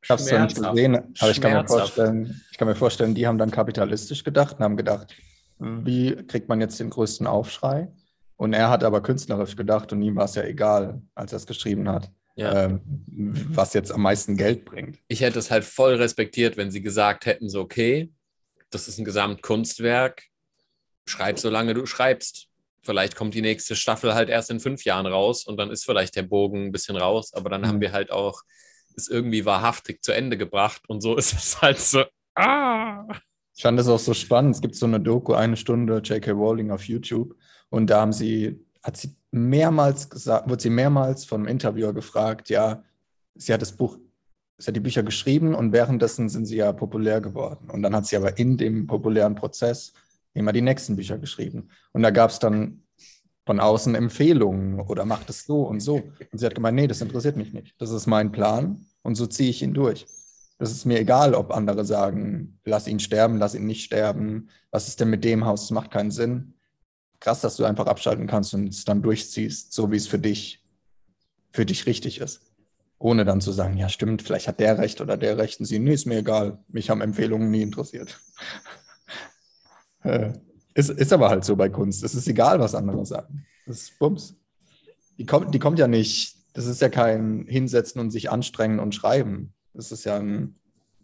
Ich habe es ja nicht gesehen, aber ich kann, mir vorstellen, ich kann mir vorstellen, die haben dann kapitalistisch gedacht und haben gedacht, wie kriegt man jetzt den größten Aufschrei? Und er hat aber künstlerisch gedacht und ihm war es ja egal, als er es geschrieben hat ja. ähm, was jetzt am meisten Geld bringt.
Ich hätte es halt voll respektiert, wenn sie gesagt hätten, so okay, das ist ein Gesamtkunstwerk, schreib so lange du schreibst. Vielleicht kommt die nächste Staffel halt erst in fünf Jahren raus und dann ist vielleicht der Bogen ein bisschen raus, aber dann mhm. haben wir halt auch es irgendwie wahrhaftig zu Ende gebracht und so ist es halt so, ah.
Ich fand es auch so spannend. Es gibt so eine Doku, eine Stunde J.K. Rowling auf YouTube und da haben sie, hat sie mehrmals gesagt, wird sie mehrmals vom Interviewer gefragt, ja, sie hat das Buch, sie hat die Bücher geschrieben und währenddessen sind sie ja populär geworden. Und dann hat sie aber in dem populären Prozess immer die nächsten Bücher geschrieben. Und da gab es dann von außen Empfehlungen oder macht es so und so. Und sie hat gemeint, nee, das interessiert mich nicht. Das ist mein Plan und so ziehe ich ihn durch. Das ist mir egal, ob andere sagen, lass ihn sterben, lass ihn nicht sterben. Was ist denn mit dem Haus? Das macht keinen Sinn krass, dass du einfach abschalten kannst und es dann durchziehst, so wie es für dich, für dich richtig ist. Ohne dann zu sagen, ja, stimmt, vielleicht hat der recht oder der recht und sie, nee, ist mir egal. Mich haben Empfehlungen nie interessiert. Äh, ist, ist aber halt so bei Kunst. Es ist egal, was andere sagen. Das ist Bums. Die kommt, die kommt ja nicht, das ist ja kein Hinsetzen und sich anstrengen und schreiben. Das ist ja ein,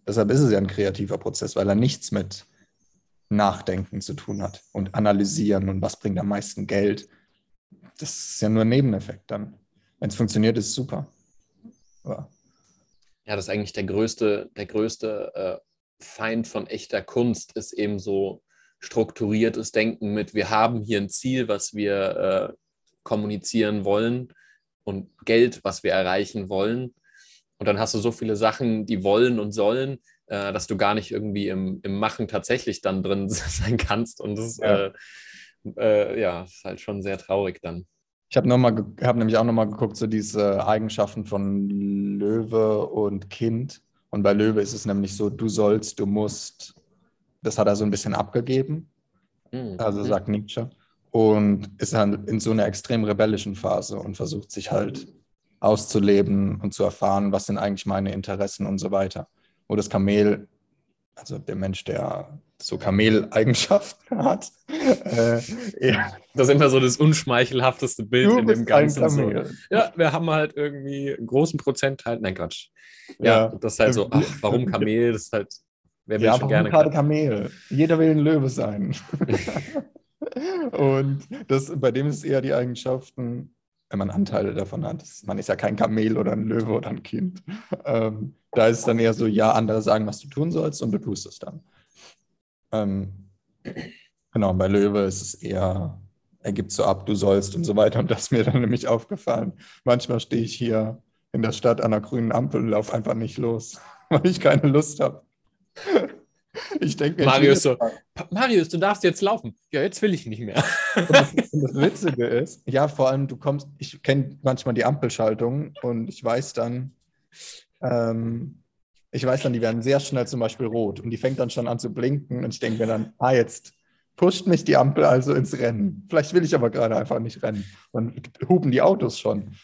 deshalb ist es ja ein kreativer Prozess, weil er nichts mit Nachdenken zu tun hat und analysieren und was bringt am meisten Geld. Das ist ja nur ein Nebeneffekt dann. Wenn es funktioniert, ist es super.
Aber ja, das ist eigentlich der größte, der größte äh, Feind von echter Kunst, ist eben so strukturiertes Denken mit, wir haben hier ein Ziel, was wir äh, kommunizieren wollen und Geld, was wir erreichen wollen. Und dann hast du so viele Sachen, die wollen und sollen, äh, dass du gar nicht irgendwie im, im Machen tatsächlich dann drin sein kannst. Und das ja. Äh, äh, ja, ist halt schon sehr traurig dann.
Ich habe hab nämlich auch nochmal geguckt, so diese Eigenschaften von Löwe und Kind. Und bei Löwe ist es nämlich so, du sollst, du musst. Das hat er so ein bisschen abgegeben. Mhm. Also sagt Nietzsche. Und ist halt in so einer extrem rebellischen Phase und versucht sich halt auszuleben und zu erfahren, was sind eigentlich meine Interessen und so weiter wo das Kamel, also der Mensch, der so Kameleigenschaften hat.
Äh, ja. Das ist immer so das unschmeichelhafteste Bild du in dem Ganzen. So. Ja, wir haben halt irgendwie einen großen Prozentteil. Nein, Quatsch. Ja, ja. das ist halt so, ach, warum Kamel? Das ist halt,
wer will ja, schon gerne. gerade Kamel? Jeder will ein Löwe sein. Und das, bei dem ist eher die Eigenschaften, wenn man Anteile davon hat. Man ist ja kein Kamel oder ein Löwe oder ein Kind. Ähm, da ist es dann eher so, ja, andere sagen, was du tun sollst und du tust es dann. Ähm, genau, bei Löwe ist es eher er gibt so ab, du sollst und so weiter. Und das ist mir dann nämlich aufgefallen. Manchmal stehe ich hier in der Stadt an der grünen Ampel und laufe einfach nicht los, weil ich keine Lust habe.
Ich denke Marius so, Marius, du darfst jetzt laufen. Ja, jetzt will ich nicht mehr.
Und das, und das Witzige ist, ja, vor allem, du kommst, ich kenne manchmal die Ampelschaltung und ich weiß dann, ähm, ich weiß dann, die werden sehr schnell zum Beispiel rot und die fängt dann schon an zu blinken und ich denke mir dann, ah, jetzt pusht mich die Ampel also ins Rennen. Vielleicht will ich aber gerade einfach nicht rennen. Dann hupen die Autos schon.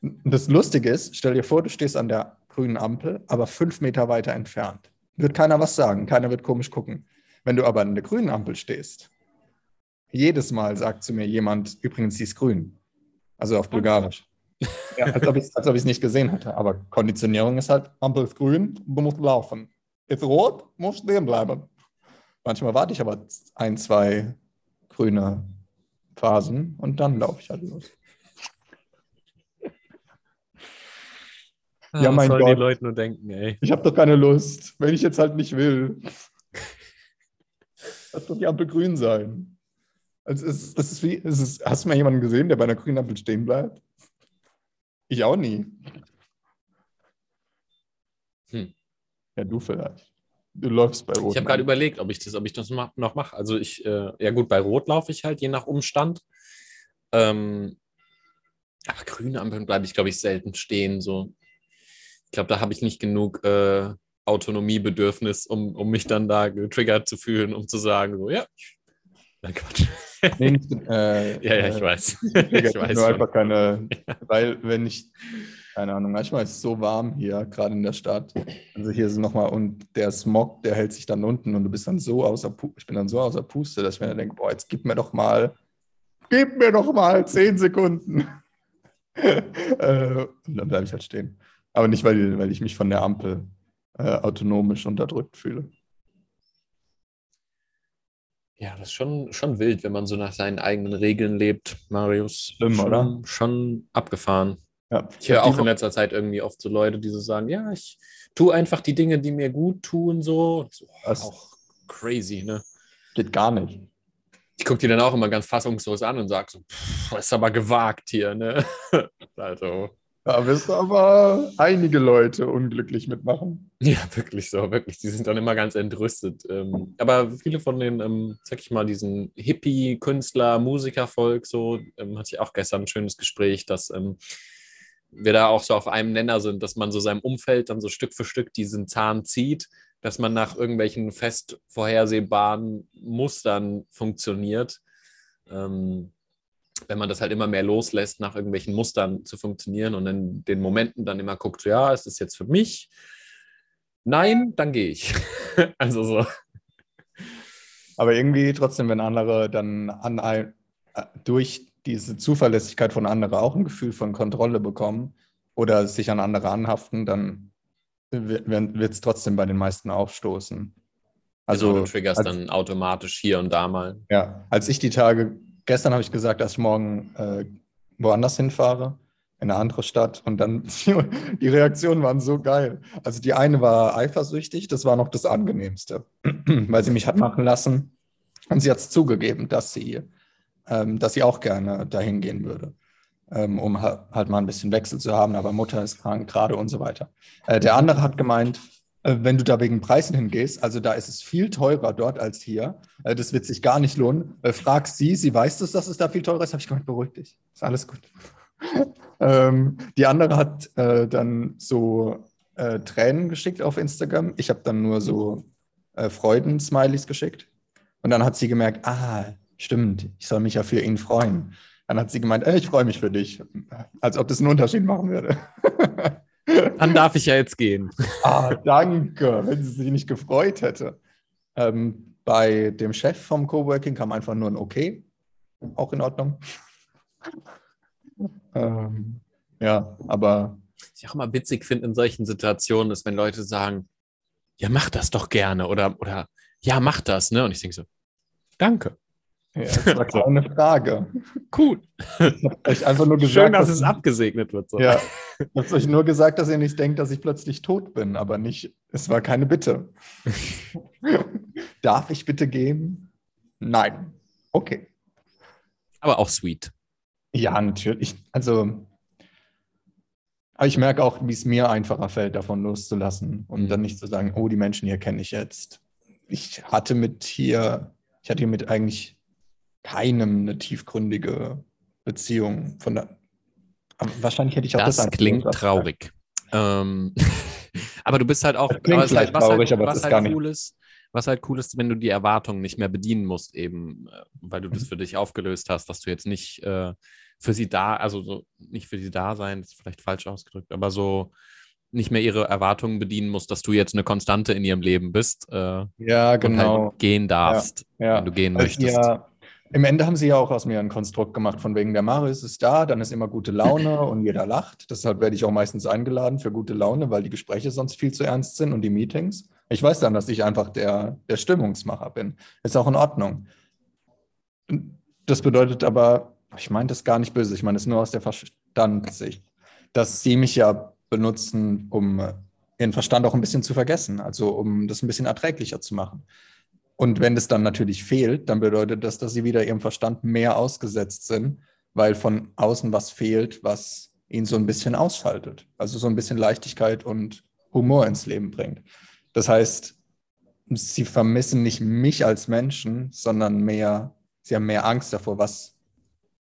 Und das Lustige ist, stell dir vor, du stehst an der grünen Ampel, aber fünf Meter weiter entfernt wird keiner was sagen, keiner wird komisch gucken. Wenn du aber an der grünen Ampel stehst, jedes Mal sagt zu mir jemand, übrigens, sie ist grün. Also auf Bulgarisch. Ja, als ob ich es nicht gesehen hätte. Aber Konditionierung ist halt, Ampel ist grün, du musst laufen. Ist rot, musst stehen bleiben. Manchmal warte ich aber ein, zwei grüne Phasen und dann laufe ich halt los.
Ja, mein Gott. die Leute nur denken, ey.
Ich habe doch keine Lust, wenn ich jetzt halt nicht will. Lass doch die Ampel grün sein. Also es ist, es ist wie, es ist, hast du mal jemanden gesehen, der bei einer grünen Ampel stehen bleibt? Ich auch nie. Hm. Ja, du vielleicht. Du läufst bei
Rot. Ich habe gerade überlegt, ob ich das, ob ich das noch mache. Also ich, äh, ja gut, bei Rot laufe ich halt, je nach Umstand. Ähm, aber grüne Ampeln bleibe ich, glaube ich, selten stehen. So. Ich glaube, da habe ich nicht genug äh, Autonomiebedürfnis, um, um mich dann da getriggert zu fühlen, um zu sagen, so, ja, Nein, Quatsch. Nee, äh, ja, ja, ich äh, weiß.
ich weiß nur einfach keine, weil wenn ich, keine Ahnung, manchmal ist es so warm hier, gerade in der Stadt. Also hier ist es nochmal, und der Smog, der hält sich dann unten und du bist dann so außer Puste, ich bin dann so außer Puste, dass ich mir dann denke, boah, jetzt gib mir doch mal, gib mir doch mal zehn Sekunden. äh, und dann bleibe ich halt stehen. Aber nicht, weil, weil ich mich von der Ampel äh, autonomisch unterdrückt fühle.
Ja, das ist schon, schon wild, wenn man so nach seinen eigenen Regeln lebt, Marius.
Schlimm,
schon,
oder?
Schon abgefahren. Ja. Ich höre auch in letzter Zeit irgendwie oft so Leute, die so sagen, ja, ich tue einfach die Dinge, die mir gut tun, so. so auch crazy, ne?
Geht gar nicht.
Ich gucke die dann auch immer ganz fassungslos an und sage so, pff, ist aber gewagt hier, ne? also,
da wirst du aber einige Leute unglücklich mitmachen.
Ja, wirklich so, wirklich. Die sind dann immer ganz entrüstet. Ähm, aber viele von den, ähm, sag ich mal, diesen Hippie-Künstler, Musikervolk, so, ähm, hatte ich auch gestern ein schönes Gespräch, dass wir da auch so auf einem Nenner sind, dass man so seinem Umfeld dann so Stück für Stück diesen Zahn zieht, dass man nach irgendwelchen fest vorhersehbaren Mustern funktioniert. Ähm, wenn man das halt immer mehr loslässt, nach irgendwelchen Mustern zu funktionieren und in den Momenten dann immer guckt, so, ja, ist das jetzt für mich? Nein, dann gehe ich. also so.
Aber irgendwie trotzdem, wenn andere dann an, äh, durch diese Zuverlässigkeit von anderen auch ein Gefühl von Kontrolle bekommen oder sich an andere anhaften, dann wird es trotzdem bei den meisten aufstoßen.
Also genau, du triggerst als, dann automatisch hier und da mal.
Ja, als ich die Tage gestern habe ich gesagt, dass ich morgen äh, woanders hinfahre, in eine andere Stadt. Und dann, die Reaktionen waren so geil. Also die eine war eifersüchtig, das war noch das Angenehmste, weil sie mich hat machen lassen. Und sie hat es zugegeben, dass sie, ähm, dass sie auch gerne dahin gehen würde, ähm, um halt mal ein bisschen Wechsel zu haben. Aber Mutter ist krank gerade und so weiter. Äh, der andere hat gemeint, wenn du da wegen Preisen hingehst, also da ist es viel teurer dort als hier, äh, das wird sich gar nicht lohnen. Äh, frag sie, sie weiß es, dass es da viel teurer ist, habe ich gemeint, beruhig dich, ist alles gut. ähm, die andere hat äh, dann so äh, Tränen geschickt auf Instagram. Ich habe dann nur so äh, Freuden-Smileys geschickt. Und dann hat sie gemerkt, ah, stimmt, ich soll mich ja für ihn freuen. Dann hat sie gemeint, ey, ich freue mich für dich. Als ob das einen Unterschied machen würde.
Dann darf ich ja jetzt gehen.
Ah, danke, wenn sie sich nicht gefreut hätte. Ähm, bei dem Chef vom Coworking kam einfach nur ein Okay. Auch in Ordnung. ähm, ja, aber.
Was ich auch immer witzig finde in solchen Situationen, ist, wenn Leute sagen, ja, mach das doch gerne oder, oder ja, mach das, ne? Und ich denke so, danke.
Ja, das war eine Frage.
Cool.
Ich einfach nur gesagt,
Schön, dass, dass es abgesegnet wird.
So. Ja, ich habe euch nur gesagt, dass ihr nicht denkt, dass ich plötzlich tot bin, aber nicht, es war keine Bitte. Darf ich bitte gehen? Nein. Okay.
Aber auch sweet.
Ja, natürlich. Also, ich merke auch, wie es mir einfacher fällt, davon loszulassen und mhm. dann nicht zu sagen, oh, die Menschen hier kenne ich jetzt. Ich hatte mit hier, ich hatte hier mit eigentlich keinem eine tiefgründige Beziehung. Von der, wahrscheinlich hätte ich auch
das. Das klingt traurig. Ähm, aber du bist halt auch.
Das klingt vielleicht
halt,
traurig,
halt,
aber das ist gar nicht.
Cool ist, was halt cool ist, wenn du die Erwartungen nicht mehr bedienen musst, eben, äh, weil du das mhm. für dich aufgelöst hast, dass du jetzt nicht äh, für sie da, also so nicht für sie da sein, ist vielleicht falsch ausgedrückt, aber so nicht mehr ihre Erwartungen bedienen musst, dass du jetzt eine Konstante in ihrem Leben bist.
Äh, ja, genau. Und
halt gehen darfst,
ja, ja.
wenn du gehen
also
möchtest.
Ja, im Ende haben sie ja auch aus mir ein Konstrukt gemacht, von wegen der Marius ist da, dann ist immer gute Laune und jeder lacht. Deshalb werde ich auch meistens eingeladen für gute Laune, weil die Gespräche sonst viel zu ernst sind und die Meetings. Ich weiß dann, dass ich einfach der, der Stimmungsmacher bin. Ist auch in Ordnung. Das bedeutet aber, ich meine das gar nicht böse, ich meine es nur aus der Verstandssicht, dass sie mich ja benutzen, um ihren Verstand auch ein bisschen zu vergessen, also um das ein bisschen erträglicher zu machen. Und wenn das dann natürlich fehlt, dann bedeutet das, dass sie wieder ihrem Verstand mehr ausgesetzt sind, weil von außen was fehlt, was ihn so ein bisschen ausschaltet. Also so ein bisschen Leichtigkeit und Humor ins Leben bringt. Das heißt, sie vermissen nicht mich als Menschen, sondern mehr, sie haben mehr Angst davor, was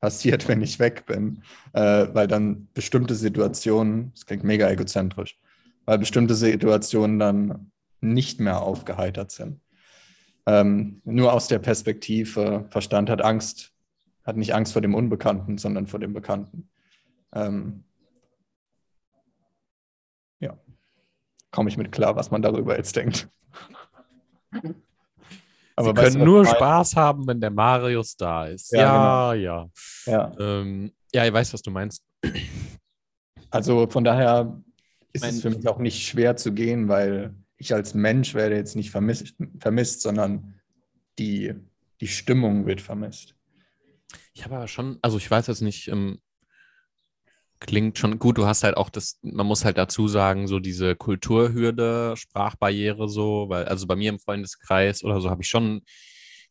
passiert, wenn ich weg bin, äh, weil dann bestimmte Situationen, das klingt mega egozentrisch, weil bestimmte Situationen dann nicht mehr aufgeheitert sind. Ähm, nur aus der Perspektive, Verstand hat Angst, hat nicht Angst vor dem Unbekannten, sondern vor dem Bekannten. Ähm, ja, komme ich mit klar, was man darüber jetzt denkt.
Aber Sie können nur Spaß haben, wenn der Marius da ist.
Ja, ja.
Genau. Ja, ähm, ja ich weiß, was du meinst.
Also von daher ist mein, es für mich auch nicht schwer zu gehen, weil ich als Mensch werde jetzt nicht vermisst, vermisst sondern die, die Stimmung wird vermisst.
Ich habe aber schon, also ich weiß jetzt nicht, ähm, klingt schon gut. Du hast halt auch das, man muss halt dazu sagen, so diese Kulturhürde, Sprachbarriere so, weil also bei mir im Freundeskreis oder so habe ich schon,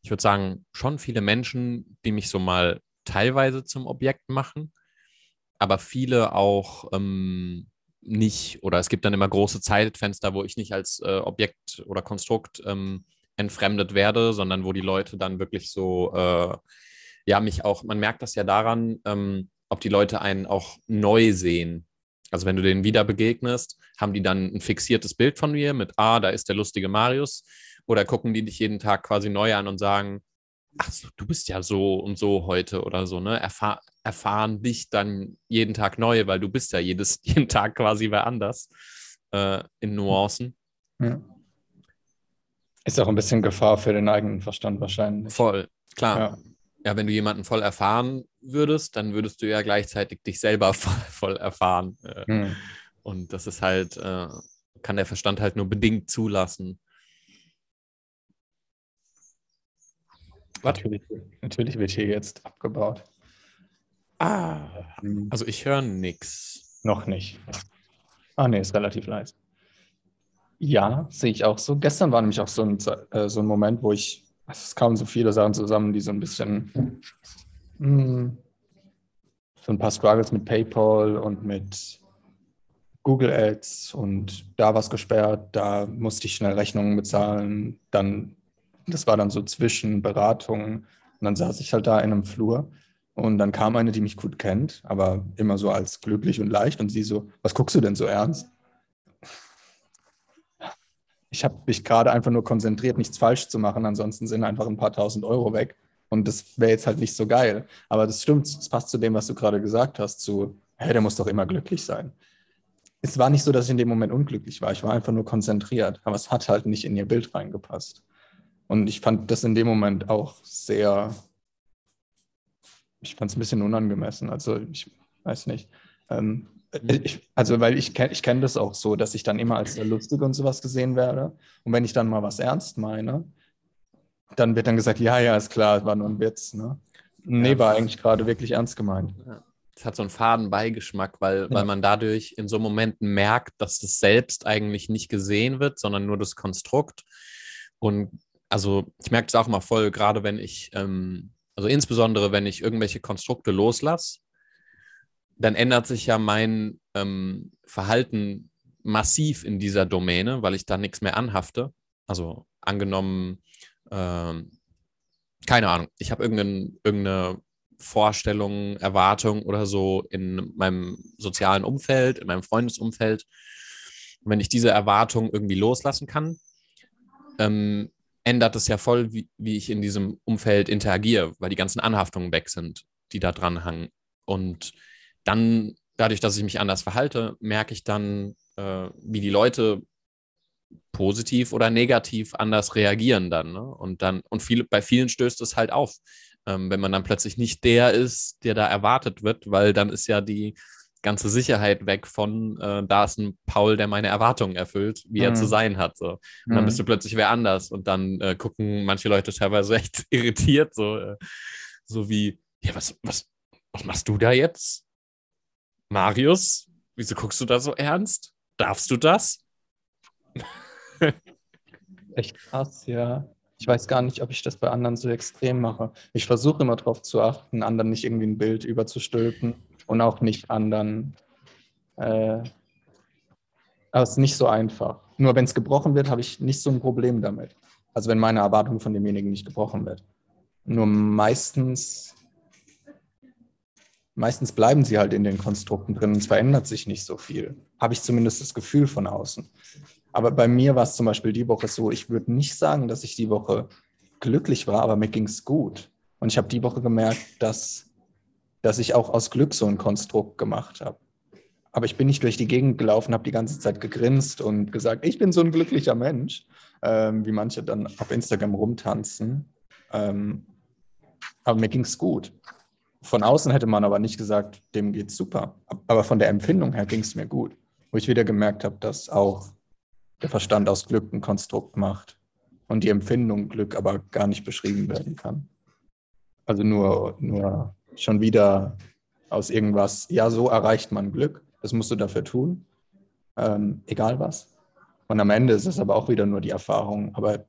ich würde sagen, schon viele Menschen, die mich so mal teilweise zum Objekt machen, aber viele auch ähm, nicht, oder es gibt dann immer große Zeitfenster, wo ich nicht als äh, Objekt oder Konstrukt ähm, entfremdet werde, sondern wo die Leute dann wirklich so, äh, ja, mich auch, man merkt das ja daran, ähm, ob die Leute einen auch neu sehen. Also wenn du denen wieder begegnest, haben die dann ein fixiertes Bild von dir mit, ah, da ist der lustige Marius, oder gucken die dich jeden Tag quasi neu an und sagen, ach du bist ja so und so heute oder so, ne? Erfahr erfahren dich dann jeden Tag neu, weil du bist ja jedes, jeden Tag quasi wer anders äh, in Nuancen. Ja.
Ist auch ein bisschen Gefahr für den eigenen Verstand wahrscheinlich.
Voll, klar. Ja. ja. wenn du jemanden voll erfahren würdest, dann würdest du ja gleichzeitig dich selber voll, voll erfahren. Hm. Und das ist halt, äh, kann der Verstand halt nur bedingt zulassen.
Natürlich, natürlich wird hier jetzt abgebaut.
Ah, hm. also ich höre nichts.
Noch nicht. Ah, nee, ist relativ leise. Ja, sehe ich auch so. Gestern war nämlich auch so ein, äh, so ein Moment, wo ich, es kamen so viele Sachen zusammen, die so ein bisschen, mh, hm, so ein paar Struggles mit PayPal und mit Google Ads und da was gesperrt, da musste ich schnell Rechnungen bezahlen, dann das war dann so zwischen Beratungen. Und dann saß ich halt da in einem Flur. Und dann kam eine, die mich gut kennt, aber immer so als glücklich und leicht. Und sie so, was guckst du denn so ernst? Ich habe mich gerade einfach nur konzentriert, nichts falsch zu machen. Ansonsten sind einfach ein paar tausend Euro weg. Und das wäre jetzt halt nicht so geil. Aber das stimmt, das passt zu dem, was du gerade gesagt hast, zu, hey, der muss doch immer glücklich sein. Es war nicht so, dass ich in dem Moment unglücklich war. Ich war einfach nur konzentriert. Aber es hat halt nicht in ihr Bild reingepasst. Und ich fand das in dem Moment auch sehr, ich fand es ein bisschen unangemessen. Also ich weiß nicht. Ähm, ich, also weil ich kenne ich kenn das auch so, dass ich dann immer als sehr lustig und sowas gesehen werde. Und wenn ich dann mal was ernst meine, dann wird dann gesagt, ja, ja, ist klar, war nur ein Witz. Ne? Nee, ja. war eigentlich gerade wirklich ernst gemeint.
Es hat so einen faden Beigeschmack, weil, ja. weil man dadurch in so Momenten merkt, dass das selbst eigentlich nicht gesehen wird, sondern nur das Konstrukt. Und also ich merke es auch immer voll, gerade wenn ich ähm, Also insbesondere, wenn ich irgendwelche Konstrukte loslasse, dann ändert sich ja mein ähm, Verhalten massiv in dieser Domäne, weil ich da nichts mehr anhafte. Also angenommen, ähm, keine Ahnung, ich habe irgendein, irgendeine Vorstellung, Erwartung oder so in meinem sozialen Umfeld, in meinem Freundesumfeld. Und wenn ich diese Erwartung irgendwie loslassen kann, ähm, ändert es ja voll, wie, wie ich in diesem Umfeld interagiere, weil die ganzen Anhaftungen weg sind, die da dran hangen. Und dann, dadurch, dass ich mich anders verhalte, merke ich dann, äh, wie die Leute positiv oder negativ anders reagieren dann. Ne? Und dann, und viele, bei vielen stößt es halt auf, ähm, wenn man dann plötzlich nicht der ist, der da erwartet wird, weil dann ist ja die ganze Sicherheit weg von, äh, da ist ein Paul, der meine Erwartungen erfüllt, wie mhm. er zu mhm. sein hat. So. Und mhm. dann bist du plötzlich wer anders und dann äh, gucken manche Leute teilweise echt irritiert, so, äh, so wie, ja, was, was, was machst du da jetzt? Marius, wieso guckst du da so ernst? Darfst du das?
echt krass, ja. Ich weiß gar nicht, ob ich das bei anderen so extrem mache. Ich versuche immer darauf zu achten, anderen nicht irgendwie ein Bild überzustülpen und auch nicht anderen. Äh, aber es ist nicht so einfach. Nur wenn es gebrochen wird, habe ich nicht so ein Problem damit. Also wenn meine Erwartung von demjenigen nicht gebrochen wird. Nur meistens, meistens bleiben sie halt in den Konstrukten drin und es verändert sich nicht so viel. Habe ich zumindest das Gefühl von außen. Aber bei mir war es zum Beispiel die Woche so, ich würde nicht sagen, dass ich die Woche glücklich war, aber mir ging es gut. Und ich habe die Woche gemerkt, dass dass ich auch aus Glück so ein Konstrukt gemacht habe. Aber ich bin nicht durch die Gegend gelaufen, habe die ganze Zeit gegrinst und gesagt, ich bin so ein glücklicher Mensch, ähm, wie manche dann auf Instagram rumtanzen. Ähm, aber mir ging es gut. Von außen hätte man aber nicht gesagt, dem geht's super. Aber von der Empfindung her ging es mir gut. Wo ich wieder gemerkt habe, dass auch der Verstand aus Glück ein Konstrukt macht und die Empfindung Glück aber gar nicht beschrieben werden kann. Also nur, nur schon wieder aus irgendwas, ja, so erreicht man Glück, das musst du dafür tun, ähm, egal was. Und am Ende ist es aber auch wieder nur die Erfahrung. Aber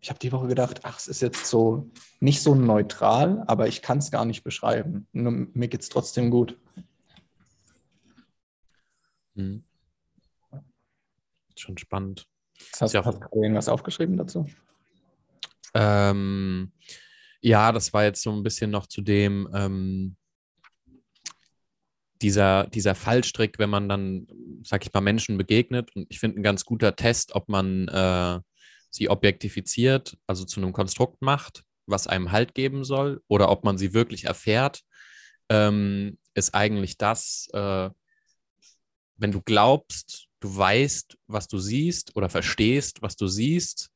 ich habe die Woche gedacht, ach, es ist jetzt so nicht so neutral, aber ich kann es gar nicht beschreiben. Nur, mir geht es trotzdem gut.
Hm. Schon spannend.
Hast, ja hast du irgendwas aufgeschrieben dazu?
Ähm, ja, das war jetzt so ein bisschen noch zu dem, ähm, dieser, dieser Fallstrick, wenn man dann, sag ich mal, Menschen begegnet. Und ich finde ein ganz guter Test, ob man äh, sie objektifiziert, also zu einem Konstrukt macht, was einem Halt geben soll, oder ob man sie wirklich erfährt, ähm, ist eigentlich das, äh, wenn du glaubst, du weißt, was du siehst oder verstehst, was du siehst,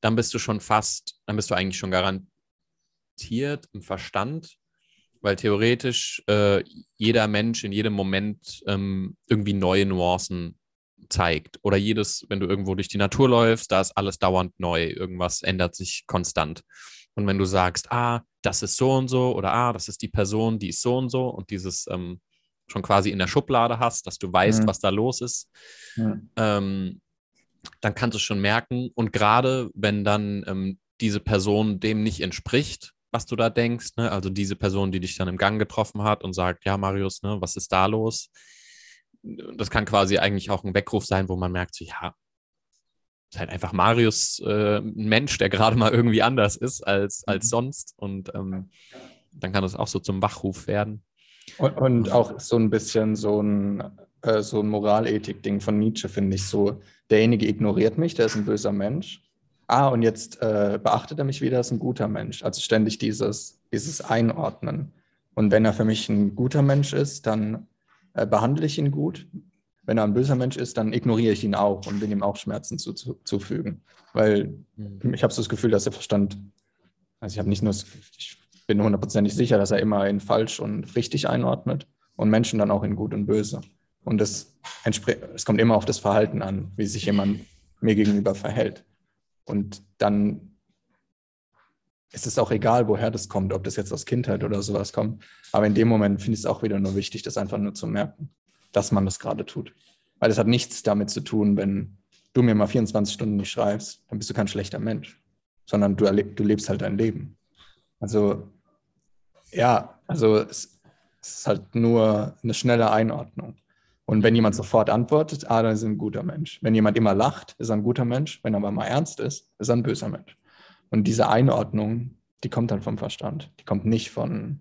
dann bist du schon fast, dann bist du eigentlich schon garantiert limitiert im Verstand, weil theoretisch äh, jeder Mensch in jedem Moment ähm, irgendwie neue Nuancen zeigt. Oder jedes, wenn du irgendwo durch die Natur läufst, da ist alles dauernd neu. Irgendwas ändert sich konstant. Und wenn du sagst, ah, das ist so und so, oder ah, das ist die Person, die ist so und so, und dieses ähm, schon quasi in der Schublade hast, dass du weißt, mhm. was da los ist, mhm. ähm, dann kannst du schon merken. Und gerade wenn dann ähm, diese Person dem nicht entspricht, was du da denkst. Ne? Also diese Person, die dich dann im Gang getroffen hat und sagt, ja, Marius, ne, was ist da los? Das kann quasi eigentlich auch ein Weckruf sein, wo man merkt, so, ja, ist halt einfach Marius äh, ein Mensch, der gerade mal irgendwie anders ist als, als mhm. sonst. Und ähm, dann kann das auch so zum Wachruf werden.
Und, und auch so ein bisschen so ein, äh, so ein Moralethik-Ding von Nietzsche, finde ich so. Derjenige ignoriert mich, der ist ein böser Mensch ah, und jetzt äh, beachtet er mich wieder als ein guter Mensch. Also ständig dieses, dieses Einordnen. Und wenn er für mich ein guter Mensch ist, dann äh, behandle ich ihn gut. Wenn er ein böser Mensch ist, dann ignoriere ich ihn auch und will ihm auch Schmerzen zu, zu, zufügen. Weil mhm. ich habe so das Gefühl, dass der Verstand, also ich habe nicht nur, ich bin hundertprozentig sicher, dass er immer in falsch und richtig einordnet und Menschen dann auch in gut und böse. Und es, es kommt immer auf das Verhalten an, wie sich jemand mir gegenüber verhält. Und dann ist es auch egal, woher das kommt, ob das jetzt aus Kindheit oder sowas kommt. Aber in dem Moment finde ich es auch wieder nur wichtig, das einfach nur zu merken, dass man das gerade tut. Weil es hat nichts damit zu tun, wenn du mir mal 24 Stunden nicht schreibst, dann bist du kein schlechter Mensch, sondern du, du lebst halt dein Leben. Also Ja, also es, es ist halt nur eine schnelle Einordnung. Und wenn jemand sofort antwortet, ah, dann ist er ein guter Mensch. Wenn jemand immer lacht, ist er ein guter Mensch. Wenn er aber mal ernst ist, ist er ein böser Mensch. Und diese Einordnung, die kommt dann vom Verstand. Die kommt nicht von,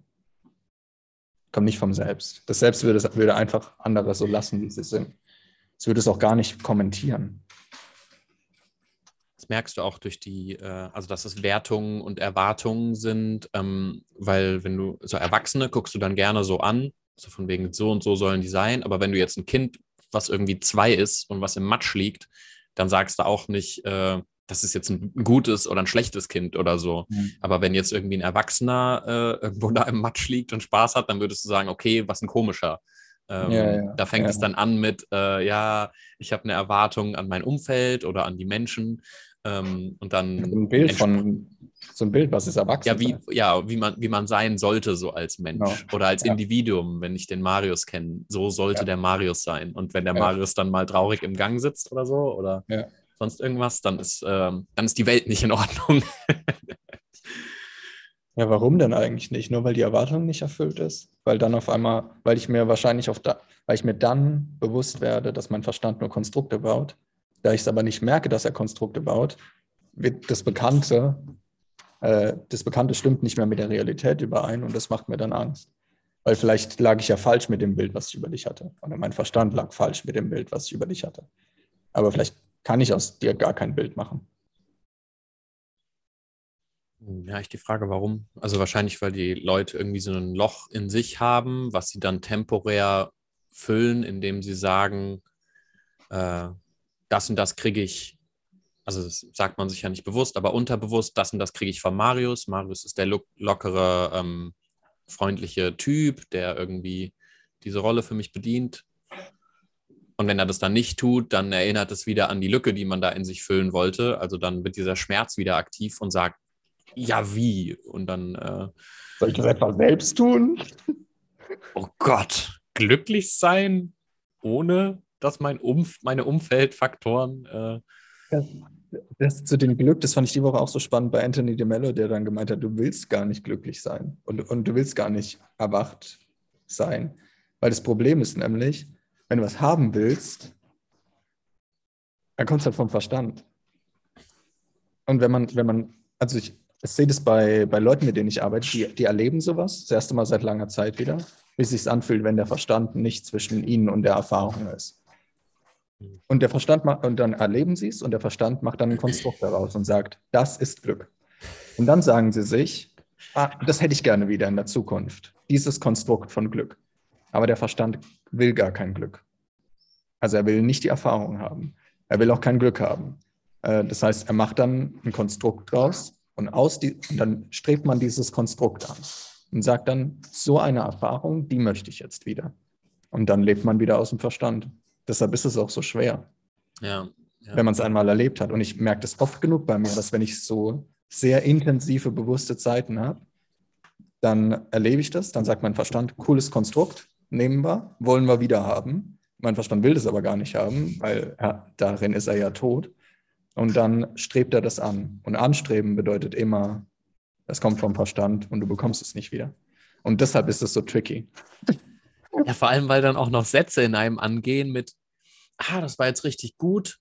kommt nicht vom Selbst. Das Selbst würde, würde einfach andere so lassen, wie sie sind. Es würde es auch gar nicht kommentieren.
Das merkst du auch durch die, äh, also dass es Wertungen und Erwartungen sind, ähm, weil wenn du so Erwachsene guckst du dann gerne so an, so von wegen so und so sollen die sein, aber wenn du jetzt ein Kind, was irgendwie zwei ist und was im Matsch liegt, dann sagst du auch nicht, äh, das ist jetzt ein gutes oder ein schlechtes Kind oder so. Mhm. Aber wenn jetzt irgendwie ein Erwachsener äh, irgendwo da im Matsch liegt und Spaß hat, dann würdest du sagen, okay, was ein komischer. Ähm, ja, ja, da fängt ja. es dann an mit, äh, ja, ich habe eine Erwartung an mein Umfeld oder an die Menschen. Ähm, und dann
ein Bild von so ein Bild, was ist erwachsen?
Ja, wie, ja, wie, man, wie man sein sollte, so als Mensch genau. oder als Individuum, wenn ich den Marius kenne. So sollte der Marius sein. Und wenn der Marius dann mal traurig im Gang sitzt oder so, oder sonst irgendwas, dann ist, ähm, dann ist die Welt nicht in Ordnung.
ja, warum denn eigentlich nicht? Nur weil die Erwartung nicht erfüllt ist? Weil dann auf einmal, weil ich mir wahrscheinlich auf da, weil ich mir dann bewusst werde, dass mein Verstand nur Konstrukte baut. Da ich es aber nicht merke, dass er Konstrukte baut, wird das Bekannte, äh, das Bekannte stimmt nicht mehr mit der Realität überein und das macht mir dann Angst. Weil vielleicht lag ich ja falsch mit dem Bild, was ich über dich hatte. Oder mein Verstand lag falsch mit dem Bild, was ich über dich hatte. Aber vielleicht kann ich aus dir gar kein Bild machen.
Ja, ich die Frage, warum? Also wahrscheinlich, weil die Leute irgendwie so ein Loch in sich haben, was sie dann temporär füllen, indem sie sagen, äh, das und das kriege ich, also das sagt man sich ja nicht bewusst, aber unterbewusst, das und das kriege ich von Marius. Marius ist der lo lockere, ähm, freundliche Typ, der irgendwie diese Rolle für mich bedient. Und wenn er das dann nicht tut, dann erinnert es wieder an die Lücke, die man da in sich füllen wollte. Also dann wird dieser Schmerz wieder aktiv und sagt, ja, wie? Und dann. Äh,
Soll ich das etwa selbst tun?
Oh Gott, glücklich sein, ohne dass mein Umf meine Umfeldfaktoren. Äh,
das, das zu dem Glück, das fand ich die Woche auch so spannend bei Anthony de Mello, der dann gemeint hat, du willst gar nicht glücklich sein und, und du willst gar nicht erwacht sein. Weil das Problem ist nämlich, wenn du was haben willst, dann kommt es halt vom Verstand. Und wenn man, wenn man, also ich, ich sehe das bei, bei Leuten, mit denen ich arbeite, die, die erleben sowas, das erste Mal seit langer Zeit wieder, wie es sich anfühlt, wenn der Verstand nicht zwischen ihnen und der Erfahrung ist. Und der Verstand macht, und dann erleben sie es und der Verstand macht dann ein Konstrukt daraus und sagt, das ist Glück. Und dann sagen sie sich, ah, das hätte ich gerne wieder in der Zukunft, dieses Konstrukt von Glück. Aber der Verstand will gar kein Glück. Also er will nicht die Erfahrung haben. Er will auch kein Glück haben. Äh, das heißt, er macht dann ein Konstrukt draus und, aus die, und dann strebt man dieses Konstrukt an und sagt dann, so eine Erfahrung, die möchte ich jetzt wieder. Und dann lebt man wieder aus dem Verstand. Deshalb ist es auch so schwer.
Ja. ja.
Wenn man es einmal erlebt hat. Und ich merke das oft genug bei mir, dass wenn ich so sehr intensive, bewusste Zeiten habe, dann erlebe ich das, dann sagt mein Verstand, cooles Konstrukt, nehmen wir, wollen wir wieder haben. Mein Verstand will das aber gar nicht haben, weil er, darin ist er ja tot. Und dann strebt er das an. Und anstreben bedeutet immer, es kommt vom Verstand und du bekommst es nicht wieder. Und deshalb ist es so tricky.
Ja, vor allem, weil dann auch noch Sätze in einem angehen mit, ah, das war jetzt richtig gut,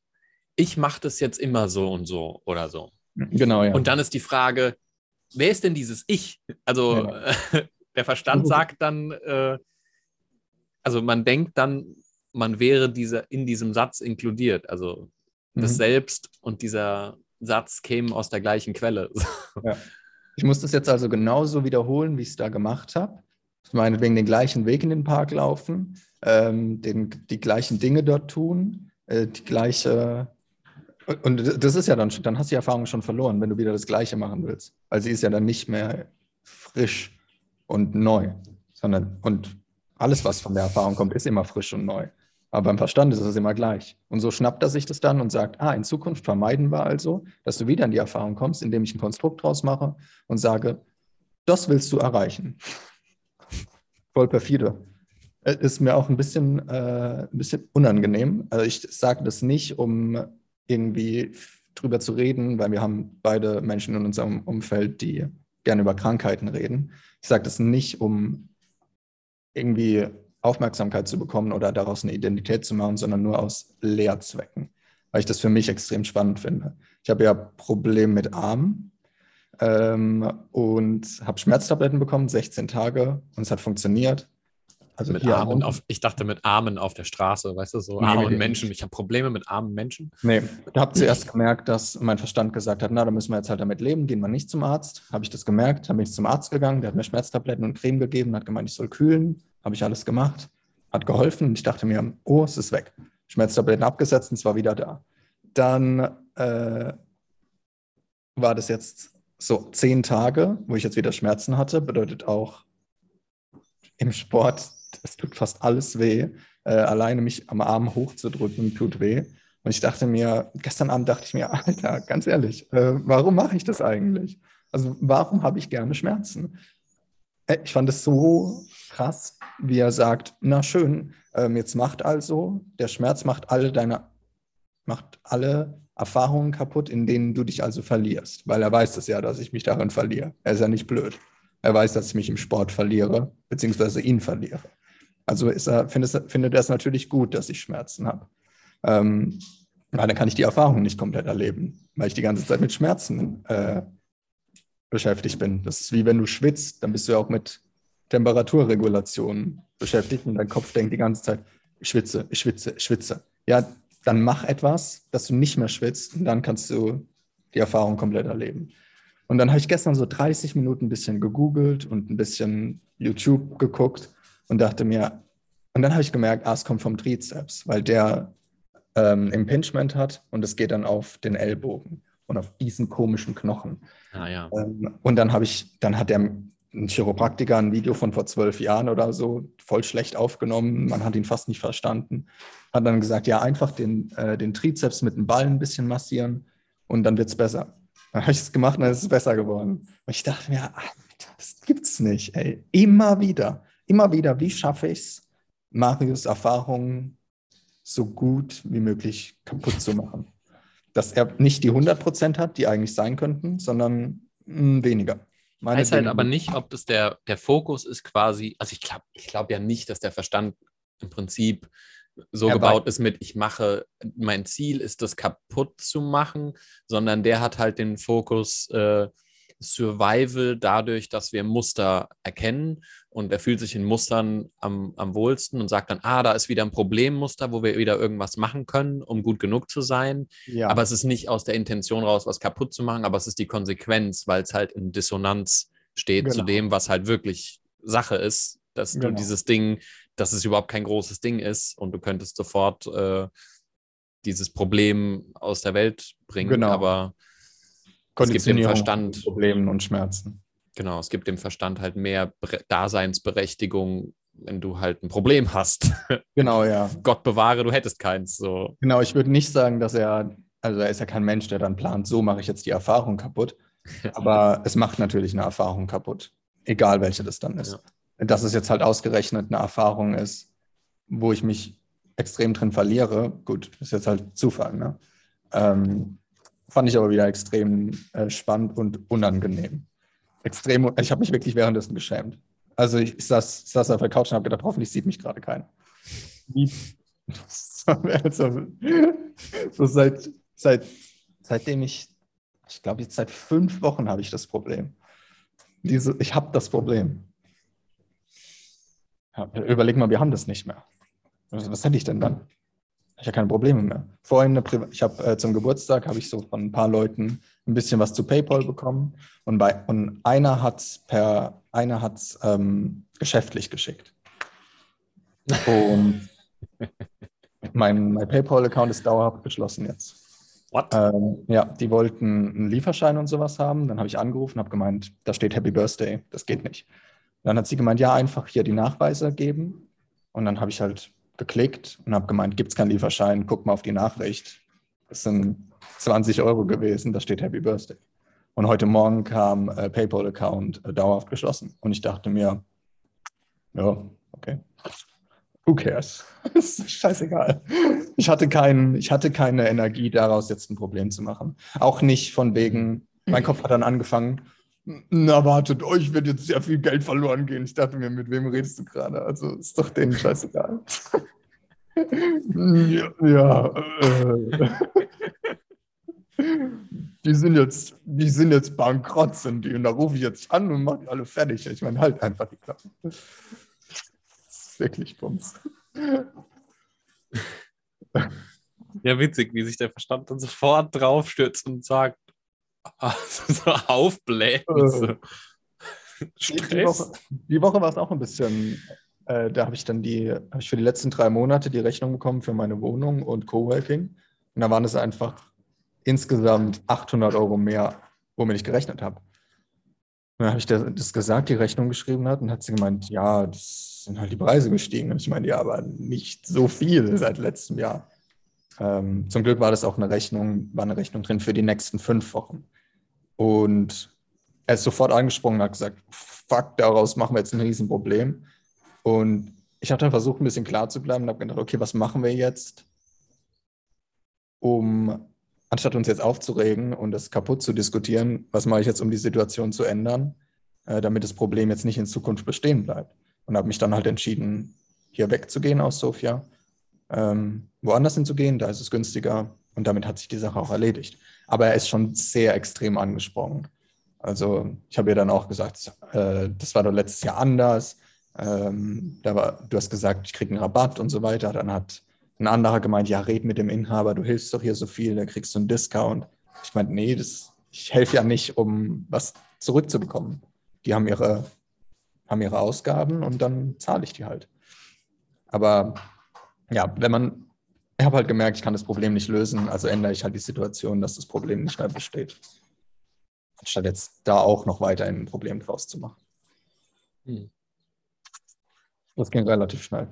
ich mache das jetzt immer so und so oder so.
Genau, ja.
Und dann ist die Frage, wer ist denn dieses Ich? Also ja. der Verstand sagt dann, äh, also man denkt dann, man wäre dieser, in diesem Satz inkludiert. Also mhm. das Selbst und dieser Satz kämen aus der gleichen Quelle.
Ja. Ich muss das jetzt also genauso wiederholen, wie ich es da gemacht habe. Ich meine, wegen den gleichen Weg in den Park laufen, ähm, den, die gleichen Dinge dort tun, äh, die gleiche. Und das ist ja dann, dann hast du die Erfahrung schon verloren, wenn du wieder das Gleiche machen willst. Weil sie ist ja dann nicht mehr frisch und neu, sondern und alles, was von der Erfahrung kommt, ist immer frisch und neu. Aber beim Verstand ist es immer gleich. Und so schnappt er sich das dann und sagt, ah, in Zukunft vermeiden wir also, dass du wieder in die Erfahrung kommst, indem ich ein Konstrukt draus mache und sage, das willst du erreichen. Voll perfide. Äh, ist mir auch ein bisschen, äh, ein bisschen unangenehm. Also ich sage das nicht, um irgendwie drüber zu reden, weil wir haben beide Menschen in unserem Umfeld, die gerne über Krankheiten reden. Ich sage das nicht, um irgendwie Aufmerksamkeit zu bekommen oder daraus eine Identität zu machen, sondern nur aus Lehrzwecken, weil ich das für mich extrem spannend finde. Ich habe ja Probleme mit Armen ähm, und habe Schmerztabletten bekommen, 16 Tage und es hat funktioniert.
Also mit Armen auf, ich dachte mit Armen auf der Straße, weißt du, so nee, armen Menschen. Ich habe Probleme mit armen Menschen.
Nee, ich habe zuerst gemerkt, dass mein Verstand gesagt hat, na, da müssen wir jetzt halt damit leben, gehen wir nicht zum Arzt. Habe ich das gemerkt, habe ich zum Arzt gegangen, der hat mir Schmerztabletten und Creme gegeben, hat gemeint, ich soll kühlen, habe ich alles gemacht, hat geholfen und ich dachte mir, oh, es ist weg. Schmerztabletten abgesetzt und es war wieder da. Dann äh, war das jetzt so zehn Tage, wo ich jetzt wieder Schmerzen hatte, bedeutet auch im Sport es tut fast alles weh. Äh, alleine mich am Arm hochzudrücken tut weh. Und ich dachte mir, gestern Abend dachte ich mir, Alter, ganz ehrlich, äh, warum mache ich das eigentlich? Also warum habe ich gerne Schmerzen? Äh, ich fand es so krass, wie er sagt, na schön, ähm, jetzt macht also, der Schmerz macht alle deine, macht alle Erfahrungen kaputt, in denen du dich also verlierst, weil er weiß es ja, dass ich mich darin verliere. Er ist ja nicht blöd. Er weiß, dass ich mich im Sport verliere, beziehungsweise ihn verliere. Also er, findet, findet er es natürlich gut, dass ich Schmerzen habe. Ähm, weil dann kann ich die Erfahrung nicht komplett erleben, weil ich die ganze Zeit mit Schmerzen äh, beschäftigt bin. Das ist wie wenn du schwitzt, dann bist du ja auch mit Temperaturregulation beschäftigt und dein Kopf denkt die ganze Zeit, ich schwitze, ich schwitze, ich schwitze. Ja, dann mach etwas, dass du nicht mehr schwitzt und dann kannst du die Erfahrung komplett erleben. Und dann habe ich gestern so 30 Minuten ein bisschen gegoogelt und ein bisschen YouTube geguckt und dachte mir, und dann habe ich gemerkt, ah, es kommt vom Trizeps, weil der ähm, Impingement hat und es geht dann auf den Ellbogen und auf diesen komischen Knochen.
Ah, ja.
Ähm, und dann habe ich, dann hat der ein Chiropraktiker ein Video von vor zwölf Jahren oder so voll schlecht aufgenommen. Man hat ihn fast nicht verstanden. Hat dann gesagt, ja, einfach den, äh, den Trizeps mit dem Ball ein bisschen massieren und dann wird es besser. Dann habe ich es gemacht und dann ist es besser geworden. Und ich dachte mir, ach, das gibt's nicht, ey. Immer wieder immer wieder, wie schaffe ich es, Marius Erfahrungen so gut wie möglich kaputt zu machen. Dass er nicht die 100% hat, die eigentlich sein könnten, sondern mh, hm, weniger.
Meine weiß halt aber nicht, ob das der, der Fokus ist quasi, also ich glaube ich glaub ja nicht, dass der Verstand im Prinzip so er gebaut ist mit, ich mache, mein Ziel ist, das kaputt zu machen, sondern der hat halt den Fokus, äh, Survival dadurch, dass wir Muster erkennen und er fühlt sich in Mustern am, am wohlsten und sagt dann, ah, da ist wieder ein Problemmuster, wo wir wieder irgendwas machen können, um gut genug zu sein. Ja. Aber es ist nicht aus der Intention raus, was kaputt zu machen, aber es ist die Konsequenz, weil es halt in Dissonanz steht genau. zu dem, was halt wirklich Sache ist, dass genau. du dieses Ding, dass es überhaupt kein großes Ding ist und du könntest sofort äh, dieses Problem aus der Welt bringen, genau. aber es gibt dem Verstand
Problemen und Schmerzen.
Genau, es gibt dem Verstand halt mehr Daseinsberechtigung, wenn du halt ein Problem hast.
Genau, ja.
Gott bewahre, du hättest keins. So.
Genau, ich würde nicht sagen, dass er, also er ist ja kein Mensch, der dann plant, so mache ich jetzt die Erfahrung kaputt. Aber es macht natürlich eine Erfahrung kaputt, egal welche das dann ist. Ja. Dass es jetzt halt ausgerechnet eine Erfahrung ist, wo ich mich extrem drin verliere, gut, ist jetzt halt Zufall. Ne? Ähm, Fand ich aber wieder extrem äh, spannend und unangenehm. Extrem, ich habe mich wirklich währenddessen geschämt. Also ich, ich saß, saß auf der Couch und habe gedacht, hoffentlich sieht mich gerade keiner. also, so seit, seit, seitdem ich, ich glaube jetzt seit fünf Wochen habe ich das Problem. Diese, ich habe das Problem. Ja, überleg mal, wir haben das nicht mehr. Also, was hätte ich denn dann? Ich habe keine Probleme mehr. Vorhin ich habe äh, zum Geburtstag habe ich so von ein paar Leuten ein bisschen was zu PayPal bekommen und bei und einer hat per einer hat ähm, geschäftlich geschickt. Und mein, mein PayPal-Account ist dauerhaft geschlossen jetzt. What? Ähm, ja, die wollten einen Lieferschein und sowas haben. Dann habe ich angerufen, habe gemeint, da steht Happy Birthday, das geht nicht. Dann hat sie gemeint, ja, einfach hier die Nachweise geben. Und dann habe ich halt geklickt und habe gemeint, gibt es keinen Lieferschein, guck mal auf die Nachricht. Das sind 20 Euro gewesen, da steht Happy Birthday. Und heute Morgen kam äh, PayPal-Account äh, dauerhaft geschlossen. Und ich dachte mir, ja, okay. Who cares? ist scheißegal. Ich hatte, kein, ich hatte keine Energie daraus, jetzt ein Problem zu machen. Auch nicht von wegen, mein Kopf hat dann angefangen, na wartet, euch wird jetzt sehr viel Geld verloren gehen. Ich dachte mir, mit wem redest du gerade? Also ist doch denen scheißegal. ja, ja äh, die sind jetzt, die sind jetzt bankrott, sind die. Und da rufe ich jetzt an und mache die alle fertig. Ich meine, halt einfach die Klappe. Wirklich Bums.
Ja, witzig, wie sich der Verstand dann sofort draufstürzt und sagt, so aufbläht. Äh, so.
Die Woche, die Woche war es auch ein bisschen, äh, da habe ich dann die, habe ich für die letzten drei Monate die Rechnung bekommen für meine Wohnung und Coworking. Und da waren es einfach insgesamt 800 Euro mehr, womit ich gerechnet habe. Und dann habe ich das gesagt, die Rechnung geschrieben hat, und hat sie gemeint, ja, das sind halt die Preise gestiegen. Und ich meine, ja, aber nicht so viel seit letztem Jahr. Ähm, zum Glück war das auch eine Rechnung, war eine Rechnung drin für die nächsten fünf Wochen. Und er ist sofort angesprungen und hat gesagt, fuck, daraus machen wir jetzt ein Riesenproblem. Und ich habe dann versucht, ein bisschen klar zu bleiben und habe gedacht, okay, was machen wir jetzt, um, anstatt uns jetzt aufzuregen und das kaputt zu diskutieren, was mache ich jetzt, um die Situation zu ändern, äh, damit das Problem jetzt nicht in Zukunft bestehen bleibt. Und habe mich dann halt entschieden, hier wegzugehen aus Sofia ähm, woanders hinzugehen, da ist es günstiger und damit hat sich die Sache auch erledigt. Aber er ist schon sehr extrem angesprungen. Also ich habe ihr dann auch gesagt, äh, das war doch letztes Jahr anders. Ähm, da war, du hast gesagt, ich kriege einen Rabatt und so weiter. Dann hat ein anderer gemeint, ja, red mit dem Inhaber, du hilfst doch hier so viel, da kriegst du einen Discount. Ich meinte, nee, das, ich helfe ja nicht, um was zurückzubekommen. Die haben ihre, haben ihre Ausgaben und dann zahle ich die halt. Aber ja, wenn man, ich habe halt gemerkt, ich kann das Problem nicht lösen, also ändere ich halt die Situation, dass das Problem nicht mehr besteht. Anstatt jetzt da auch noch weiter ein Problem draus zu machen. Hm. Das ging relativ schnell.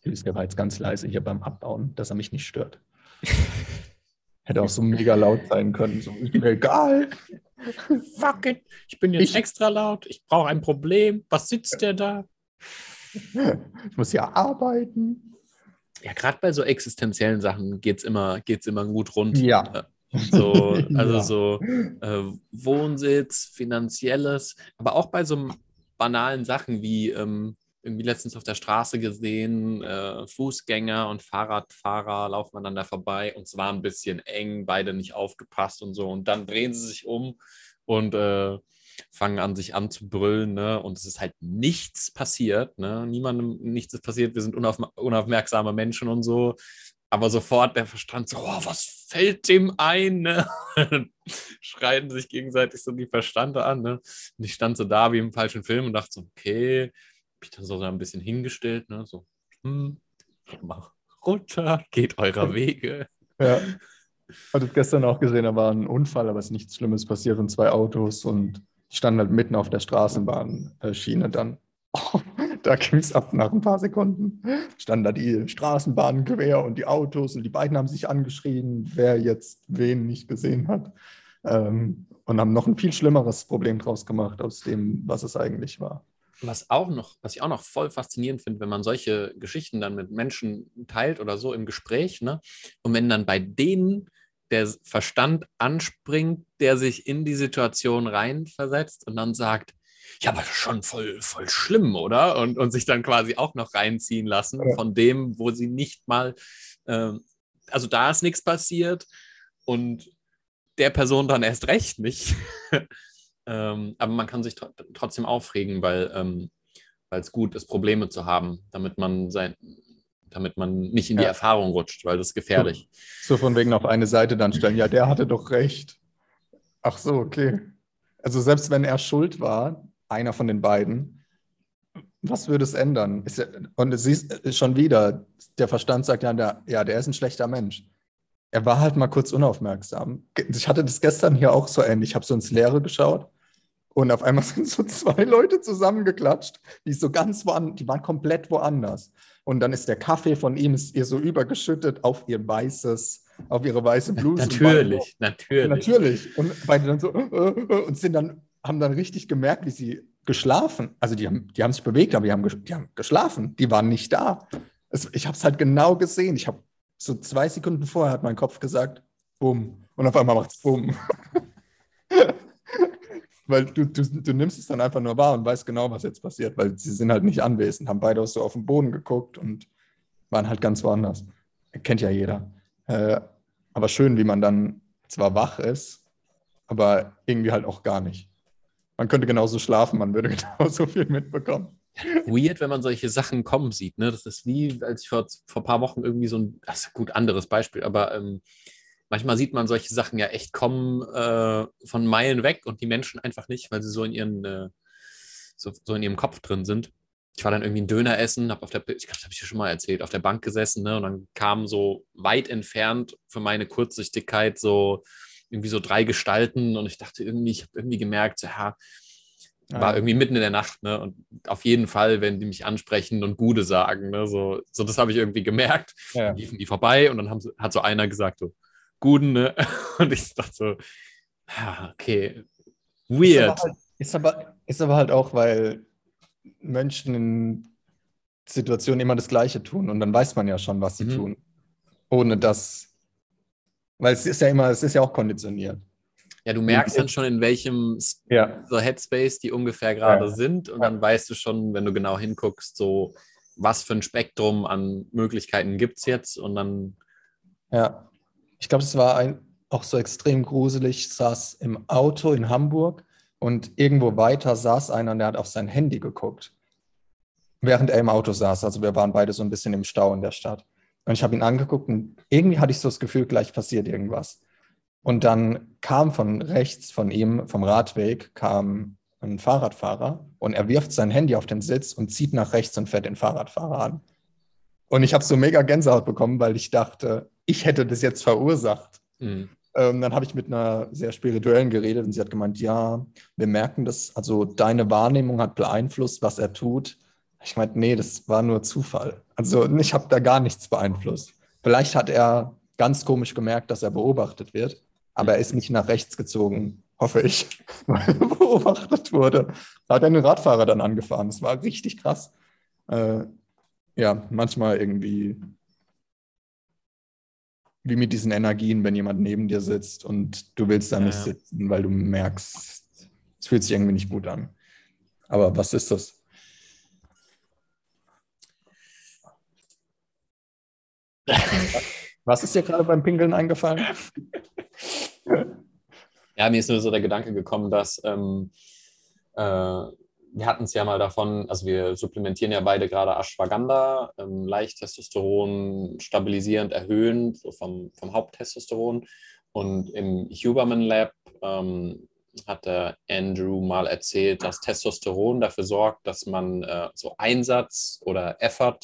Hilske war jetzt ganz leise hier beim Abbauen, dass er mich nicht stört. Hätte auch so mega laut sein können. So, ist mir egal.
Fuck it. Ich bin jetzt ich, extra laut. Ich brauche ein Problem. Was sitzt der da?
ich muss ja arbeiten.
Ja, gerade bei so existenziellen Sachen geht es immer, geht's immer gut rund.
Ja.
So, also ja. so äh, Wohnsitz, finanzielles, aber auch bei so banalen Sachen wie ähm, irgendwie letztens auf der Straße gesehen, äh, Fußgänger und Fahrradfahrer laufen aneinander vorbei und es war ein bisschen eng, beide nicht aufgepasst und so. Und dann drehen sie sich um und äh, fangen an, sich anzubrüllen, ne? Und es ist halt nichts passiert, ne? Niemandem nichts ist passiert, wir sind unauf, unaufmerksame Menschen und so. Aber sofort der Verstand so, oh, was fällt dem ein? Ne? Schreien sich gegenseitig so die Verstande an. Ne? Und ich stand so da wie im falschen Film und dachte so, okay, hab ich dann so ein bisschen hingestellt, ne? So, hm, mach runter, geht eurer Wege.
Ja. Hattet gestern auch gesehen, da war ein Unfall, aber es ist nichts Schlimmes passiert und zwei Autos und stand halt mitten auf der Straßenbahnschiene dann. Oh, da ging es ab nach ein paar Sekunden. Standen da die Straßenbahnen quer und die Autos und die beiden haben sich angeschrien, wer jetzt wen nicht gesehen hat. Ähm, und haben noch ein viel schlimmeres Problem draus gemacht aus dem, was es eigentlich war.
Was auch noch, was ich auch noch voll faszinierend finde, wenn man solche Geschichten dann mit Menschen teilt oder so im Gespräch, ne? Und wenn dann bei denen der Verstand anspringt, der sich in die Situation reinversetzt und dann sagt, ja, aber schon voll, voll schlimm, oder? Und, und sich dann quasi auch noch reinziehen lassen von dem, wo sie nicht mal, äh, also da ist nichts passiert und der Person dann erst recht nicht. ähm, aber man kann sich tr trotzdem aufregen, weil ähm, es gut ist, Probleme zu haben, damit man sein, damit man nicht in die ja. Erfahrung rutscht, weil das ist gefährlich.
So von wegen auf eine Seite dann stellen, ja, der hatte doch recht. Ach so, okay. Also selbst wenn er schuld war, einer von den beiden, was würde es ändern? Und es ist schon wieder, der Verstand sagt ja, der, ja, der ist ein schlechter Mensch. Er war halt mal kurz unaufmerksam. Ich hatte das gestern hier auch so ähnlich. Ich habe so ins Leere geschaut und auf einmal sind so zwei Leute zusammengeklatscht, die so ganz woanders, die waren komplett woanders. Und dann ist der Kaffee von ihm ist ihr so übergeschüttet auf ihr weißes, auf ihre weiße Bluse.
Natürlich, natürlich.
Natürlich. Und beide dann so äh, äh, und sind dann, haben dann richtig gemerkt, wie sie geschlafen. Also die haben, die haben sich bewegt, aber die haben, die haben geschlafen. Die waren nicht da. Es, ich habe es halt genau gesehen. Ich habe so zwei Sekunden vorher hat mein Kopf gesagt, bumm. Und auf einmal macht es bumm. weil du, du, du nimmst es dann einfach nur wahr und weißt genau, was jetzt passiert, weil sie sind halt nicht anwesend, haben beide so auf den Boden geguckt und waren halt ganz woanders. Kennt ja jeder. Äh, aber schön, wie man dann zwar wach ist, aber irgendwie halt auch gar nicht. Man könnte genauso schlafen, man würde genauso viel mitbekommen.
Weird, wenn man solche Sachen kommen sieht. Ne? Das ist wie, als ich vor, vor ein paar Wochen irgendwie so ein, das ist ein gut anderes Beispiel, aber ähm, manchmal sieht man solche Sachen ja echt kommen äh, von Meilen weg und die Menschen einfach nicht, weil sie so in ihren, äh, so, so, in ihrem Kopf drin sind. Ich war dann irgendwie ein Döner essen, habe auf der, ich glaube, das habe ich dir schon mal erzählt, auf der Bank gesessen, ne? Und dann kamen so weit entfernt für meine Kurzsichtigkeit so irgendwie so drei Gestalten und ich dachte irgendwie, ich habe irgendwie gemerkt, ja, war irgendwie mitten in der Nacht, ne? Und auf jeden Fall, wenn die mich ansprechen und Gude sagen, ne? So, so das habe ich irgendwie gemerkt. Ja. Dann liefen die vorbei und dann haben, hat so einer gesagt, so, Guden, ne? Und ich dachte so, ja, okay, weird.
Ist aber, halt, ist, aber, ist aber halt auch, weil Menschen in Situationen immer das Gleiche tun und dann weiß man ja schon, was sie mhm. tun. Ohne dass, weil es ist ja immer, es ist ja auch konditioniert.
Ja, du merkst dann schon, in welchem ja. so Headspace die ungefähr gerade ja. sind und dann weißt du schon, wenn du genau hinguckst, so was für ein Spektrum an Möglichkeiten gibt es jetzt und dann.
Ja, ich glaube, es war ein, auch so extrem gruselig. Ich saß im Auto in Hamburg und irgendwo weiter saß einer und der hat auf sein Handy geguckt, während er im Auto saß. Also wir waren beide so ein bisschen im Stau in der Stadt. Und ich habe ihn angeguckt und irgendwie hatte ich so das Gefühl, gleich passiert irgendwas. Und dann kam von rechts von ihm, vom Radweg, kam ein Fahrradfahrer und er wirft sein Handy auf den Sitz und zieht nach rechts und fährt den Fahrradfahrer an. Und ich habe so mega Gänsehaut bekommen, weil ich dachte, ich hätte das jetzt verursacht. Mhm. Ähm, dann habe ich mit einer sehr spirituellen geredet und sie hat gemeint, ja, wir merken das, also deine Wahrnehmung hat beeinflusst, was er tut. Ich meinte, nee, das war nur Zufall. Also ich habe da gar nichts beeinflusst. Vielleicht hat er ganz komisch gemerkt, dass er beobachtet wird, aber er ist nicht nach rechts gezogen, hoffe ich, weil er beobachtet wurde. Da hat er einen Radfahrer dann angefahren. Das war richtig krass. Äh, ja, manchmal irgendwie wie mit diesen Energien, wenn jemand neben dir sitzt und du willst da nicht ja. sitzen, weil du merkst, es fühlt sich irgendwie nicht gut an. Aber was ist das? Was ist dir gerade beim Pinkeln eingefallen?
Ja, mir ist nur so der Gedanke gekommen, dass ähm, äh, wir hatten es ja mal davon, also wir supplementieren ja beide gerade Ashwagandha, ähm, leicht Testosteron stabilisierend erhöhend, so vom, vom Haupttestosteron. Und im Huberman Lab ähm, hat der Andrew mal erzählt, dass Testosteron dafür sorgt, dass man äh, so Einsatz oder Effort,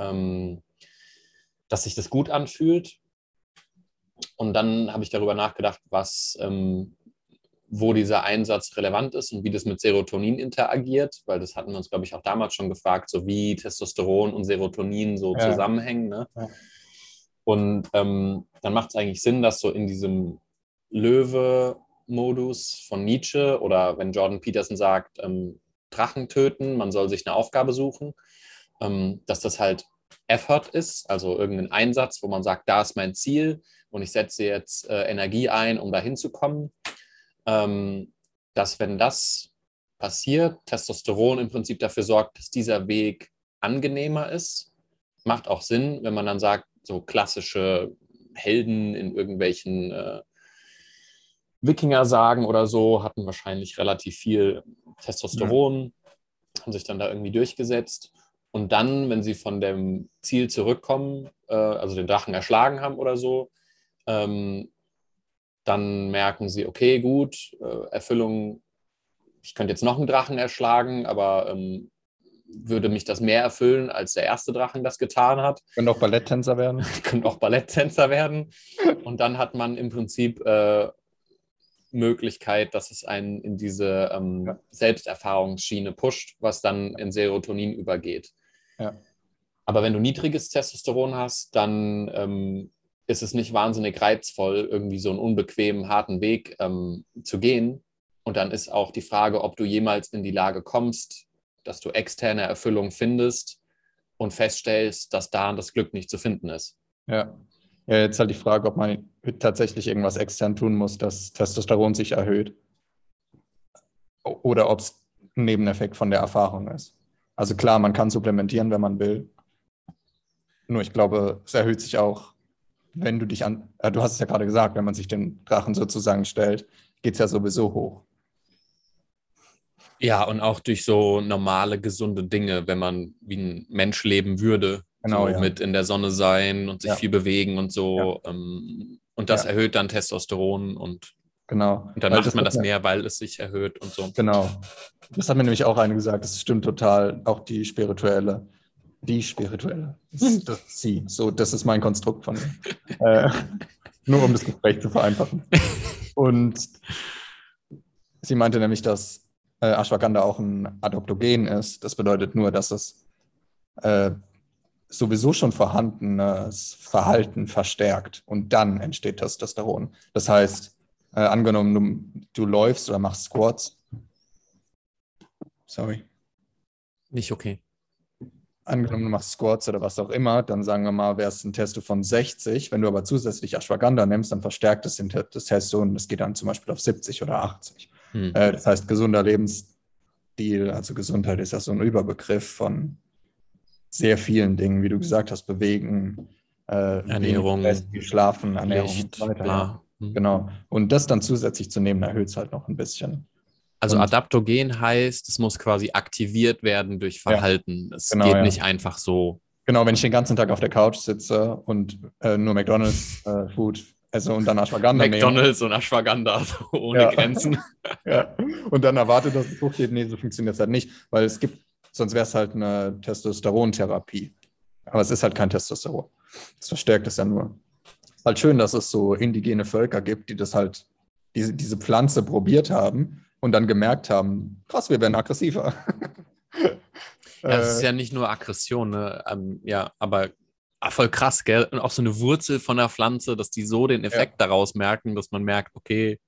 ähm, dass sich das gut anfühlt. Und dann habe ich darüber nachgedacht, was ähm, wo dieser Einsatz relevant ist und wie das mit Serotonin interagiert, weil das hatten wir uns, glaube ich, auch damals schon gefragt, so wie Testosteron und Serotonin so ja. zusammenhängen. Ne? Ja. Und ähm, dann macht es eigentlich Sinn, dass so in diesem Löwe-Modus von Nietzsche oder wenn Jordan Peterson sagt, ähm, Drachen töten, man soll sich eine Aufgabe suchen, ähm, dass das halt Effort ist, also irgendein Einsatz, wo man sagt, da ist mein Ziel und ich setze jetzt äh, Energie ein, um dahin zu kommen ähm, dass wenn das passiert, Testosteron im Prinzip dafür sorgt, dass dieser Weg angenehmer ist. Macht auch Sinn, wenn man dann sagt, so klassische Helden in irgendwelchen äh, Wikinger-Sagen oder so hatten wahrscheinlich relativ viel Testosteron, ja. haben sich dann da irgendwie durchgesetzt. Und dann, wenn sie von dem Ziel zurückkommen, äh, also den Drachen erschlagen haben oder so, ähm, dann merken sie, okay, gut, äh, Erfüllung, ich könnte jetzt noch einen Drachen erschlagen, aber ähm, würde mich das mehr erfüllen, als der erste Drachen das getan hat.
Können auch Balletttänzer werden.
Können auch Balletttänzer werden. Und dann hat man im Prinzip äh, Möglichkeit, dass es einen in diese ähm, ja. Selbsterfahrungsschiene pusht, was dann in Serotonin übergeht. Ja. Aber wenn du niedriges Testosteron hast, dann ähm, ist es nicht wahnsinnig reizvoll, irgendwie so einen unbequemen, harten Weg ähm, zu gehen. Und dann ist auch die Frage, ob du jemals in die Lage kommst, dass du externe Erfüllung findest und feststellst, dass da das Glück nicht zu finden ist.
Ja. Ja, jetzt halt die Frage, ob man tatsächlich irgendwas extern tun muss, dass Testosteron sich erhöht. oder ob es ein Nebeneffekt von der Erfahrung ist. Also klar, man kann supplementieren, wenn man will. Nur ich glaube, es erhöht sich auch, wenn du dich an, äh, du hast es ja gerade gesagt, wenn man sich den Drachen sozusagen stellt, geht es ja sowieso hoch.
Ja, und auch durch so normale, gesunde Dinge, wenn man wie ein Mensch leben würde. Genau, so ja. Mit in der Sonne sein und sich ja. viel bewegen und so. Ja. Ähm, und das erhöht dann Testosteron und,
genau.
und dann weil macht man das mehr, weil es sich erhöht und so.
Genau. Das hat mir nämlich auch eine gesagt, das stimmt total. Auch die spirituelle. Die spirituelle. Sie. So, das ist mein Konstrukt von äh, nur um das Gespräch zu vereinfachen. Und sie meinte nämlich, dass äh, Ashwagandha auch ein Adoptogen ist. Das bedeutet nur, dass es äh, sowieso schon vorhandenes Verhalten verstärkt und dann entsteht Testosteron. Das heißt, äh, angenommen, du, du läufst oder machst Squats. Sorry.
Nicht okay.
Angenommen, du machst Squats oder was auch immer, dann sagen wir mal, wäre es ein Testo von 60. Wenn du aber zusätzlich Ashwagandha nimmst, dann verstärkt es das Testo und es geht dann zum Beispiel auf 70 oder 80. Hm. Äh, das heißt, gesunder Lebensstil, also Gesundheit ist ja so ein Überbegriff von sehr vielen Dingen, wie du gesagt hast, bewegen,
äh, Ernährung,
Schlafen, Ernährung Licht, und so weiter. Ja. Hm. Genau. Und das dann zusätzlich zu nehmen, erhöht es halt noch ein bisschen.
Also und, Adaptogen heißt, es muss quasi aktiviert werden durch Verhalten. Ja, es genau, geht ja. nicht einfach so.
Genau, wenn ich den ganzen Tag auf der Couch sitze und äh, nur McDonalds äh, Food also und dann Ashwagandha
McDonalds nehmen. und Ashwagandha so ohne ja. Grenzen.
ja. Und dann erwartet, dass es hochgeht. Nee, so funktioniert es halt nicht, weil es gibt, sonst wäre es halt eine Testosterontherapie. Aber es ist halt kein Testosteron. Das verstärkt es ja nur. Es ist halt schön, dass es so indigene Völker gibt, die das halt, diese, diese Pflanze probiert haben und dann gemerkt haben, krass, wir werden aggressiver.
Ja, es ist ja nicht nur Aggression, ne? Ähm, ja, aber Ah, voll krass, gell? Und auch so eine Wurzel von der Pflanze, dass die so den Effekt ja. daraus merken, dass man merkt, okay,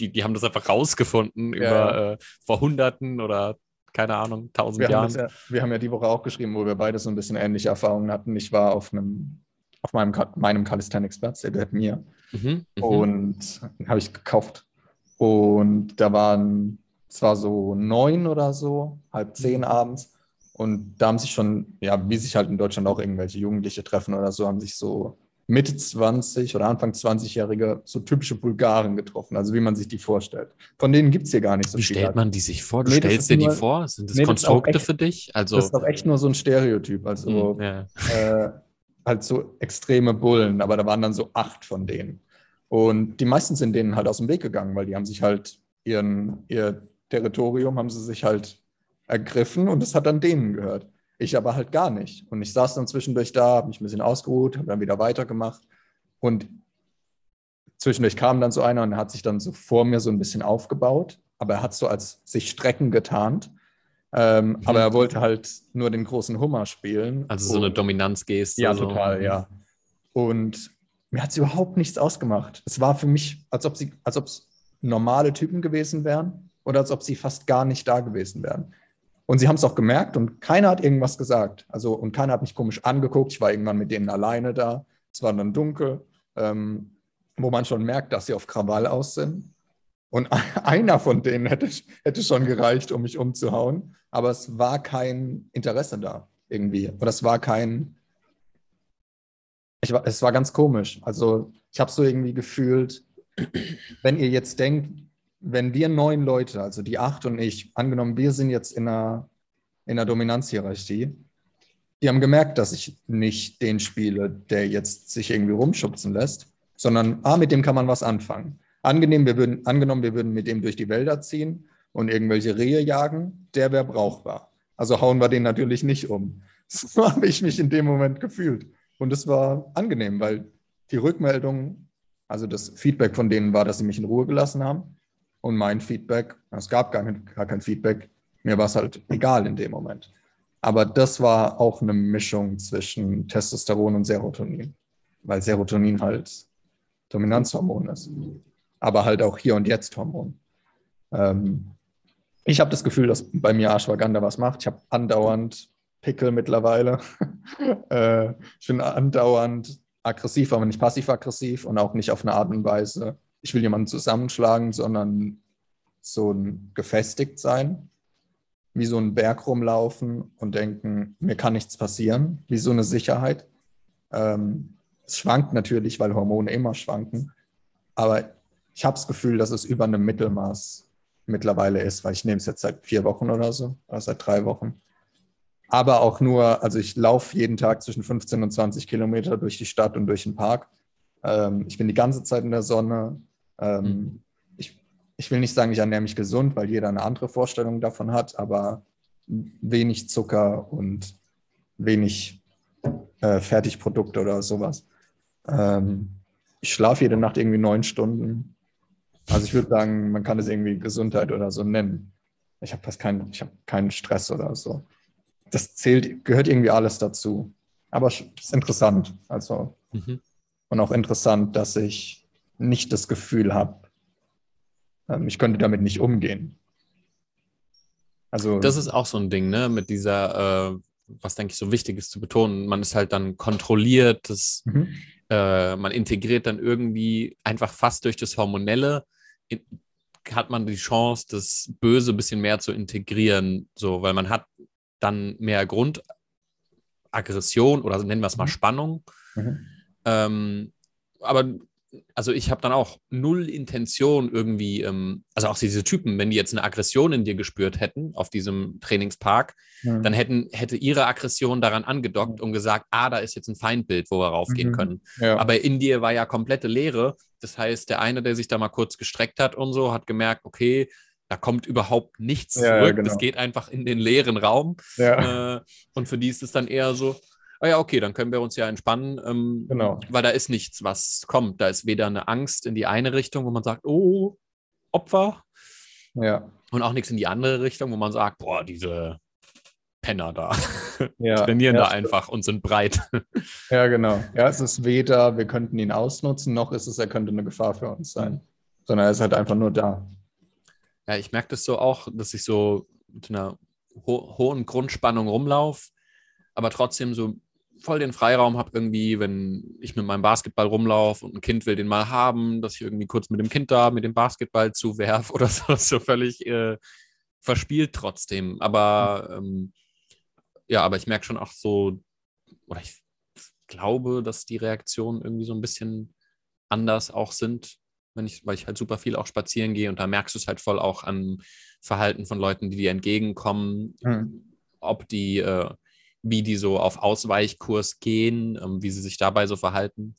die, die haben das einfach rausgefunden ja. über äh, vor Hunderten oder keine Ahnung, tausend
wir
Jahren.
Ja, wir haben ja die Woche auch geschrieben, wo wir beide so ein bisschen ähnliche Erfahrungen hatten. Ich war auf einem, auf meinem, meinem Calisthenics-Platz, der gehört mir. Mhm, mhm. und habe ich gekauft. Und da waren, es war so neun oder so, halb zehn mhm. abends. Und da haben sich schon, ja, wie sich halt in Deutschland auch irgendwelche Jugendliche treffen oder so, haben sich so Mitte 20 oder Anfang 20-Jährige so typische Bulgaren getroffen, also wie man sich die vorstellt. Von denen gibt es hier gar nicht so
wie viel. Wie stellt man die sich vor? Du nee, stellst dir die vor? Sind das nee, Konstrukte das echt, für dich?
Also, das ist doch echt nur so ein Stereotyp. Also mm, yeah. äh, halt so extreme Bullen, aber da waren dann so acht von denen. Und die meisten sind denen halt aus dem Weg gegangen, weil die haben sich halt ihren, ihr Territorium haben sie sich halt ergriffen und es hat dann denen gehört. Ich aber halt gar nicht. Und ich saß dann zwischendurch da, habe mich ein bisschen ausgeruht, habe dann wieder weitergemacht. Und zwischendurch kam dann so einer und hat sich dann so vor mir so ein bisschen aufgebaut. Aber er hat so als sich strecken getarnt. Ähm, mhm. Aber er wollte halt nur den großen Hummer spielen.
Also so eine Dominanzgeste.
Ja, so. total, ja. Und mir hat es überhaupt nichts ausgemacht. Es war für mich, als ob sie, als ob es normale Typen gewesen wären oder als ob sie fast gar nicht da gewesen wären. Und sie haben es auch gemerkt und keiner hat irgendwas gesagt. Also, und keiner hat mich komisch angeguckt. Ich war irgendwann mit denen alleine da. Es war dann dunkel, ähm, wo man schon merkt, dass sie auf Krawall aus sind. Und einer von denen hätte, hätte schon gereicht, um mich umzuhauen. Aber es war kein Interesse da irgendwie. Oder es war kein. Ich es war ganz komisch. Also, ich habe so irgendwie gefühlt, wenn ihr jetzt denkt, wenn wir neun Leute, also die acht und ich, angenommen, wir sind jetzt in einer, in einer Dominanzhierarchie, die haben gemerkt, dass ich nicht den spiele, der jetzt sich irgendwie rumschubsen lässt, sondern, ah, mit dem kann man was anfangen. Angenehm, wir würden, angenommen, wir würden mit dem durch die Wälder ziehen und irgendwelche Rehe jagen, der wäre brauchbar. Also hauen wir den natürlich nicht um. So habe ich mich in dem Moment gefühlt. Und es war angenehm, weil die Rückmeldung, also das Feedback von denen war, dass sie mich in Ruhe gelassen haben. Und mein Feedback, es gab gar, gar kein Feedback, mir war es halt egal in dem Moment. Aber das war auch eine Mischung zwischen Testosteron und Serotonin, weil Serotonin halt Dominanzhormon ist, aber halt auch hier und jetzt Hormon. Ähm, ich habe das Gefühl, dass bei mir Ashwagandha was macht. Ich habe andauernd Pickel mittlerweile. äh, ich bin andauernd aggressiv, aber nicht passiv-aggressiv und auch nicht auf eine Art und Weise, ich will jemanden zusammenschlagen, sondern so ein gefestigt sein, wie so ein Berg rumlaufen und denken, mir kann nichts passieren, wie so eine Sicherheit. Ähm, es schwankt natürlich, weil Hormone immer schwanken, aber ich habe das Gefühl, dass es über einem Mittelmaß mittlerweile ist, weil ich nehme es jetzt seit vier Wochen oder so, oder seit drei Wochen. Aber auch nur, also ich laufe jeden Tag zwischen 15 und 20 Kilometer durch die Stadt und durch den Park. Ähm, ich bin die ganze Zeit in der Sonne. Ähm, mhm. ich, ich will nicht sagen, ich ernähre mich gesund, weil jeder eine andere Vorstellung davon hat, aber wenig Zucker und wenig äh, Fertigprodukte oder sowas. Ähm, ich schlafe jede Nacht irgendwie neun Stunden. Also ich würde sagen, man kann es irgendwie Gesundheit oder so nennen. Ich habe fast keinen, ich habe keinen Stress oder so. Das zählt, gehört irgendwie alles dazu. Aber es ist interessant. Also mhm. und auch interessant, dass ich nicht das Gefühl habe, ähm, ich könnte damit nicht umgehen.
Also das ist auch so ein Ding, ne? Mit dieser, äh, was denke ich so wichtig ist zu betonen, man ist halt dann kontrolliert, das, mhm. äh, man integriert dann irgendwie einfach fast durch das Hormonelle hat man die Chance, das Böse ein bisschen mehr zu integrieren, so, weil man hat dann mehr Grundaggression oder nennen wir es mal mhm. Spannung. Mhm. Ähm, aber also ich habe dann auch null Intention irgendwie, ähm, also auch diese Typen, wenn die jetzt eine Aggression in dir gespürt hätten auf diesem Trainingspark, mhm. dann hätten, hätte ihre Aggression daran angedockt mhm. und gesagt, ah, da ist jetzt ein Feindbild, wo wir raufgehen mhm. können. Ja. Aber in dir war ja komplette Leere. Das heißt, der eine, der sich da mal kurz gestreckt hat und so, hat gemerkt, okay, da kommt überhaupt nichts ja, zurück. Genau. Das geht einfach in den leeren Raum. Ja. Äh, und für die ist es dann eher so, ah ja, okay, dann können wir uns ja entspannen, ähm, genau. weil da ist nichts, was kommt. Da ist weder eine Angst in die eine Richtung, wo man sagt, oh, Opfer. Ja. Und auch nichts in die andere Richtung, wo man sagt, boah, diese Penner da ja, trainieren ja, da einfach und sind breit.
Ja, genau. Ja, es ist weder, wir könnten ihn ausnutzen, noch ist es, er könnte eine Gefahr für uns sein, sondern er ist halt einfach nur da.
Ja, ich merke das so auch, dass ich so mit einer ho hohen Grundspannung rumlaufe, aber trotzdem so voll den Freiraum habe, irgendwie, wenn ich mit meinem Basketball rumlaufe und ein Kind will den mal haben, dass ich irgendwie kurz mit dem Kind da mit dem Basketball zuwerfe oder so, so völlig äh, verspielt trotzdem. Aber ähm, ja, aber ich merke schon auch so, oder ich glaube, dass die Reaktionen irgendwie so ein bisschen anders auch sind, wenn ich, weil ich halt super viel auch spazieren gehe und da merkst du es halt voll auch an Verhalten von Leuten, die dir entgegenkommen, mhm. ob die äh, wie die so auf Ausweichkurs gehen, ähm, wie sie sich dabei so verhalten.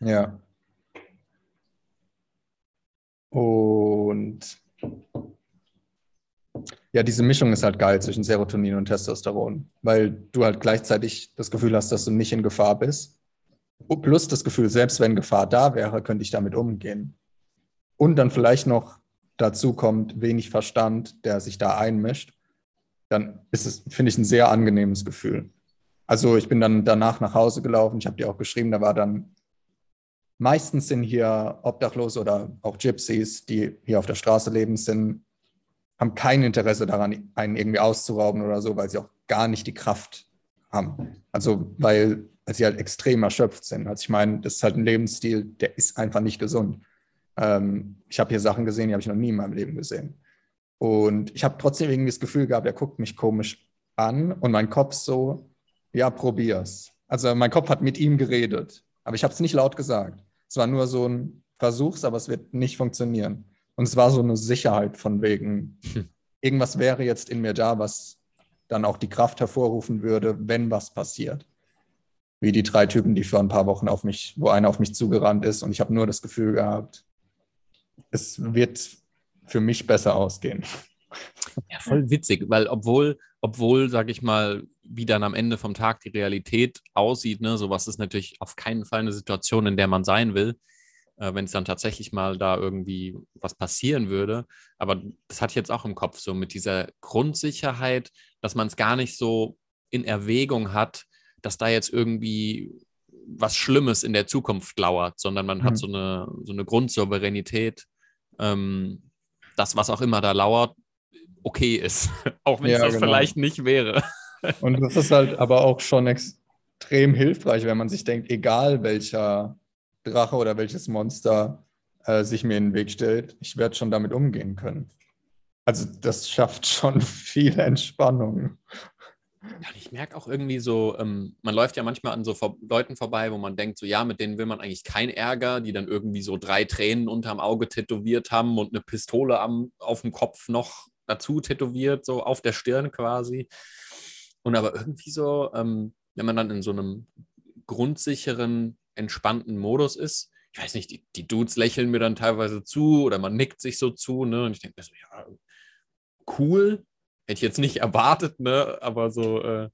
Ja. Und ja, diese Mischung ist halt geil zwischen Serotonin und Testosteron, weil du halt gleichzeitig das Gefühl hast, dass du nicht in Gefahr bist. Plus das Gefühl, selbst wenn Gefahr da wäre, könnte ich damit umgehen. Und dann vielleicht noch dazu kommt wenig Verstand, der sich da einmischt dann ist es, finde ich, ein sehr angenehmes Gefühl. Also ich bin dann danach nach Hause gelaufen, ich habe dir auch geschrieben, da war dann, meistens sind hier Obdachlose oder auch Gypsies, die hier auf der Straße leben, sind, haben kein Interesse daran, einen irgendwie auszurauben oder so, weil sie auch gar nicht die Kraft haben. Also weil, weil sie halt extrem erschöpft sind. Also ich meine, das ist halt ein Lebensstil, der ist einfach nicht gesund. Ähm, ich habe hier Sachen gesehen, die habe ich noch nie in meinem Leben gesehen. Und ich habe trotzdem irgendwie das Gefühl gehabt, er guckt mich komisch an und mein Kopf so, ja, probier's. Also mein Kopf hat mit ihm geredet, aber ich habe es nicht laut gesagt. Es war nur so ein Versuchs, aber es wird nicht funktionieren. Und es war so eine Sicherheit von wegen, hm. irgendwas wäre jetzt in mir da, was dann auch die Kraft hervorrufen würde, wenn was passiert. Wie die drei Typen, die vor ein paar Wochen auf mich, wo einer auf mich zugerannt ist und ich habe nur das Gefühl gehabt, es wird für mich besser ausgehen.
Ja, voll witzig, weil obwohl, obwohl, sag ich mal, wie dann am Ende vom Tag die Realität aussieht, ne, sowas ist natürlich auf keinen Fall eine Situation, in der man sein will, äh, wenn es dann tatsächlich mal da irgendwie was passieren würde. Aber das hatte ich jetzt auch im Kopf, so mit dieser Grundsicherheit, dass man es gar nicht so in Erwägung hat, dass da jetzt irgendwie was Schlimmes in der Zukunft lauert, sondern man mhm. hat so eine, so eine Grundsouveränität, ähm, das, was auch immer da lauert, okay ist. auch wenn es ja, das genau. vielleicht nicht wäre.
Und das ist halt aber auch schon extrem hilfreich, wenn man sich denkt, egal welcher Drache oder welches Monster äh, sich mir in den Weg stellt, ich werde schon damit umgehen können. Also das schafft schon viel Entspannung.
Ja, ich merke auch irgendwie so, ähm, man läuft ja manchmal an so vor Leuten vorbei, wo man denkt, so ja, mit denen will man eigentlich keinen Ärger, die dann irgendwie so drei Tränen unterm Auge tätowiert haben und eine Pistole am, auf dem Kopf noch dazu tätowiert, so auf der Stirn quasi. Und aber irgendwie so, ähm, wenn man dann in so einem grundsicheren, entspannten Modus ist, ich weiß nicht, die, die Dudes lächeln mir dann teilweise zu oder man nickt sich so zu, ne? Und ich denke mir so, ja, cool, hätte ich jetzt nicht erwartet, ne? Aber so äh,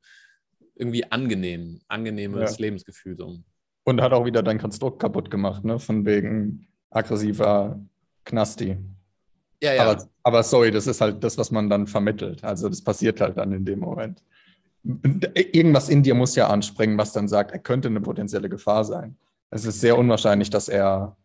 irgendwie angenehm, angenehmes ja. Lebensgefühl. So.
Und hat auch wieder dein Konstrukt kaputt gemacht, ne? Von wegen aggressiver Knasti. Ja, ja. Aber, aber sorry, das ist halt das, was man dann vermittelt. Also das passiert halt dann in dem Moment. Irgendwas in dir muss ja anspringen, was dann sagt, er könnte eine potenzielle Gefahr sein. Es ist sehr unwahrscheinlich, dass er,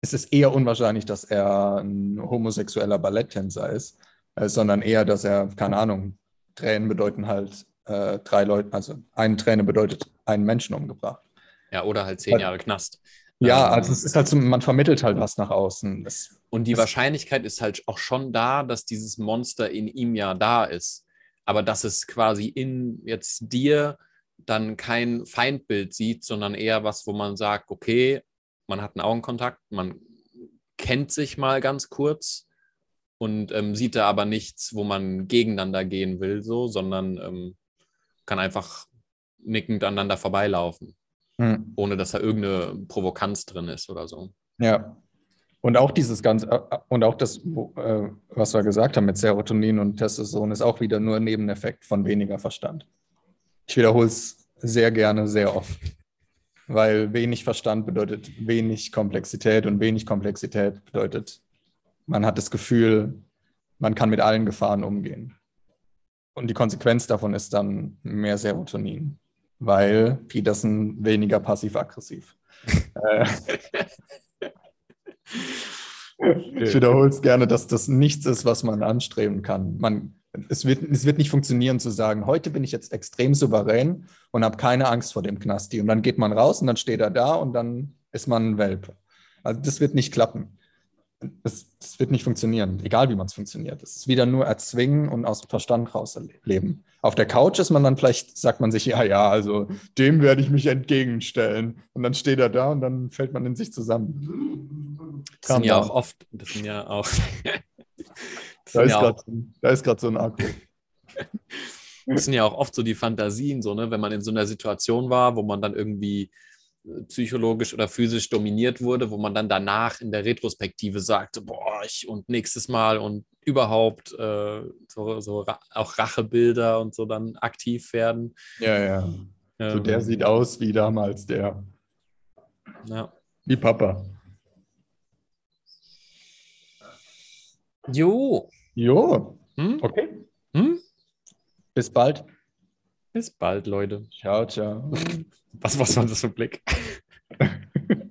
es ist eher unwahrscheinlich, dass er ein homosexueller Balletttänzer ist, äh, sondern eher, dass er, keine Ahnung, Tränen bedeuten halt äh, drei Leute, also eine Träne bedeutet einen Menschen umgebracht.
Ja, oder halt zehn Jahre Knast.
Ja, ähm, also es ist halt so, man vermittelt halt was nach außen. Das,
und die Wahrscheinlichkeit ist halt auch schon da, dass dieses Monster in ihm ja da ist. Aber dass es quasi in jetzt dir dann kein Feindbild sieht, sondern eher was, wo man sagt, okay, man hat einen Augenkontakt, man kennt sich mal ganz kurz und ähm, sieht da aber nichts, wo man gegeneinander gehen will, so, sondern ähm, kann einfach nickend aneinander vorbeilaufen, hm. ohne dass da irgendeine Provokanz drin ist oder so.
Ja. Und auch dieses ganze, äh, äh, und auch das, äh, was wir gesagt haben mit Serotonin und Testosteron, ist auch wieder nur ein Nebeneffekt von weniger Verstand. Ich wiederhole es sehr gerne, sehr oft. Weil wenig Verstand bedeutet wenig Komplexität und wenig Komplexität bedeutet, man hat das Gefühl, man kann mit allen Gefahren umgehen. Und die Konsequenz davon ist dann mehr Serotonin, weil Peterson weniger passiv-aggressiv. Äh, ich wiederhole es gerne, dass das nichts ist, was man anstreben kann. Man, es, wird, es wird nicht funktionieren zu sagen, heute bin ich jetzt extrem souverän und habe keine Angst vor dem Knasti. Und dann geht man raus und dann steht er da und dann ist man ein Welpe. Also das wird nicht klappen das, das wird nicht funktionieren, egal wie man es funktioniert. Es ist wieder nur erzwingen und aus dem Verstand raus leben. Auf der Couch ist man dann vielleicht, sagt man sich, ja, ja, also dem werde ich mich entgegenstellen. Und dann steht er da und dann fällt man in sich zusammen.
Das sind ja auch oft, das sind ja auch.
da, ist ja da ist gerade so ein Akku.
Das sind ja auch oft so die Fantasien, so, ne? wenn man in so einer Situation war, wo man dann irgendwie psychologisch oder physisch dominiert wurde, wo man dann danach in der Retrospektive sagt, boah, ich und nächstes Mal und überhaupt äh, so, so auch Rachebilder und so dann aktiv werden.
Ja, ja. Ähm, so der sieht aus wie damals der.
Ja.
Wie Papa.
Jo.
Jo. Hm? Okay. Hm? Bis bald.
Bis bald, Leute.
Ciao, ciao.
Was, was war das für ein Blick?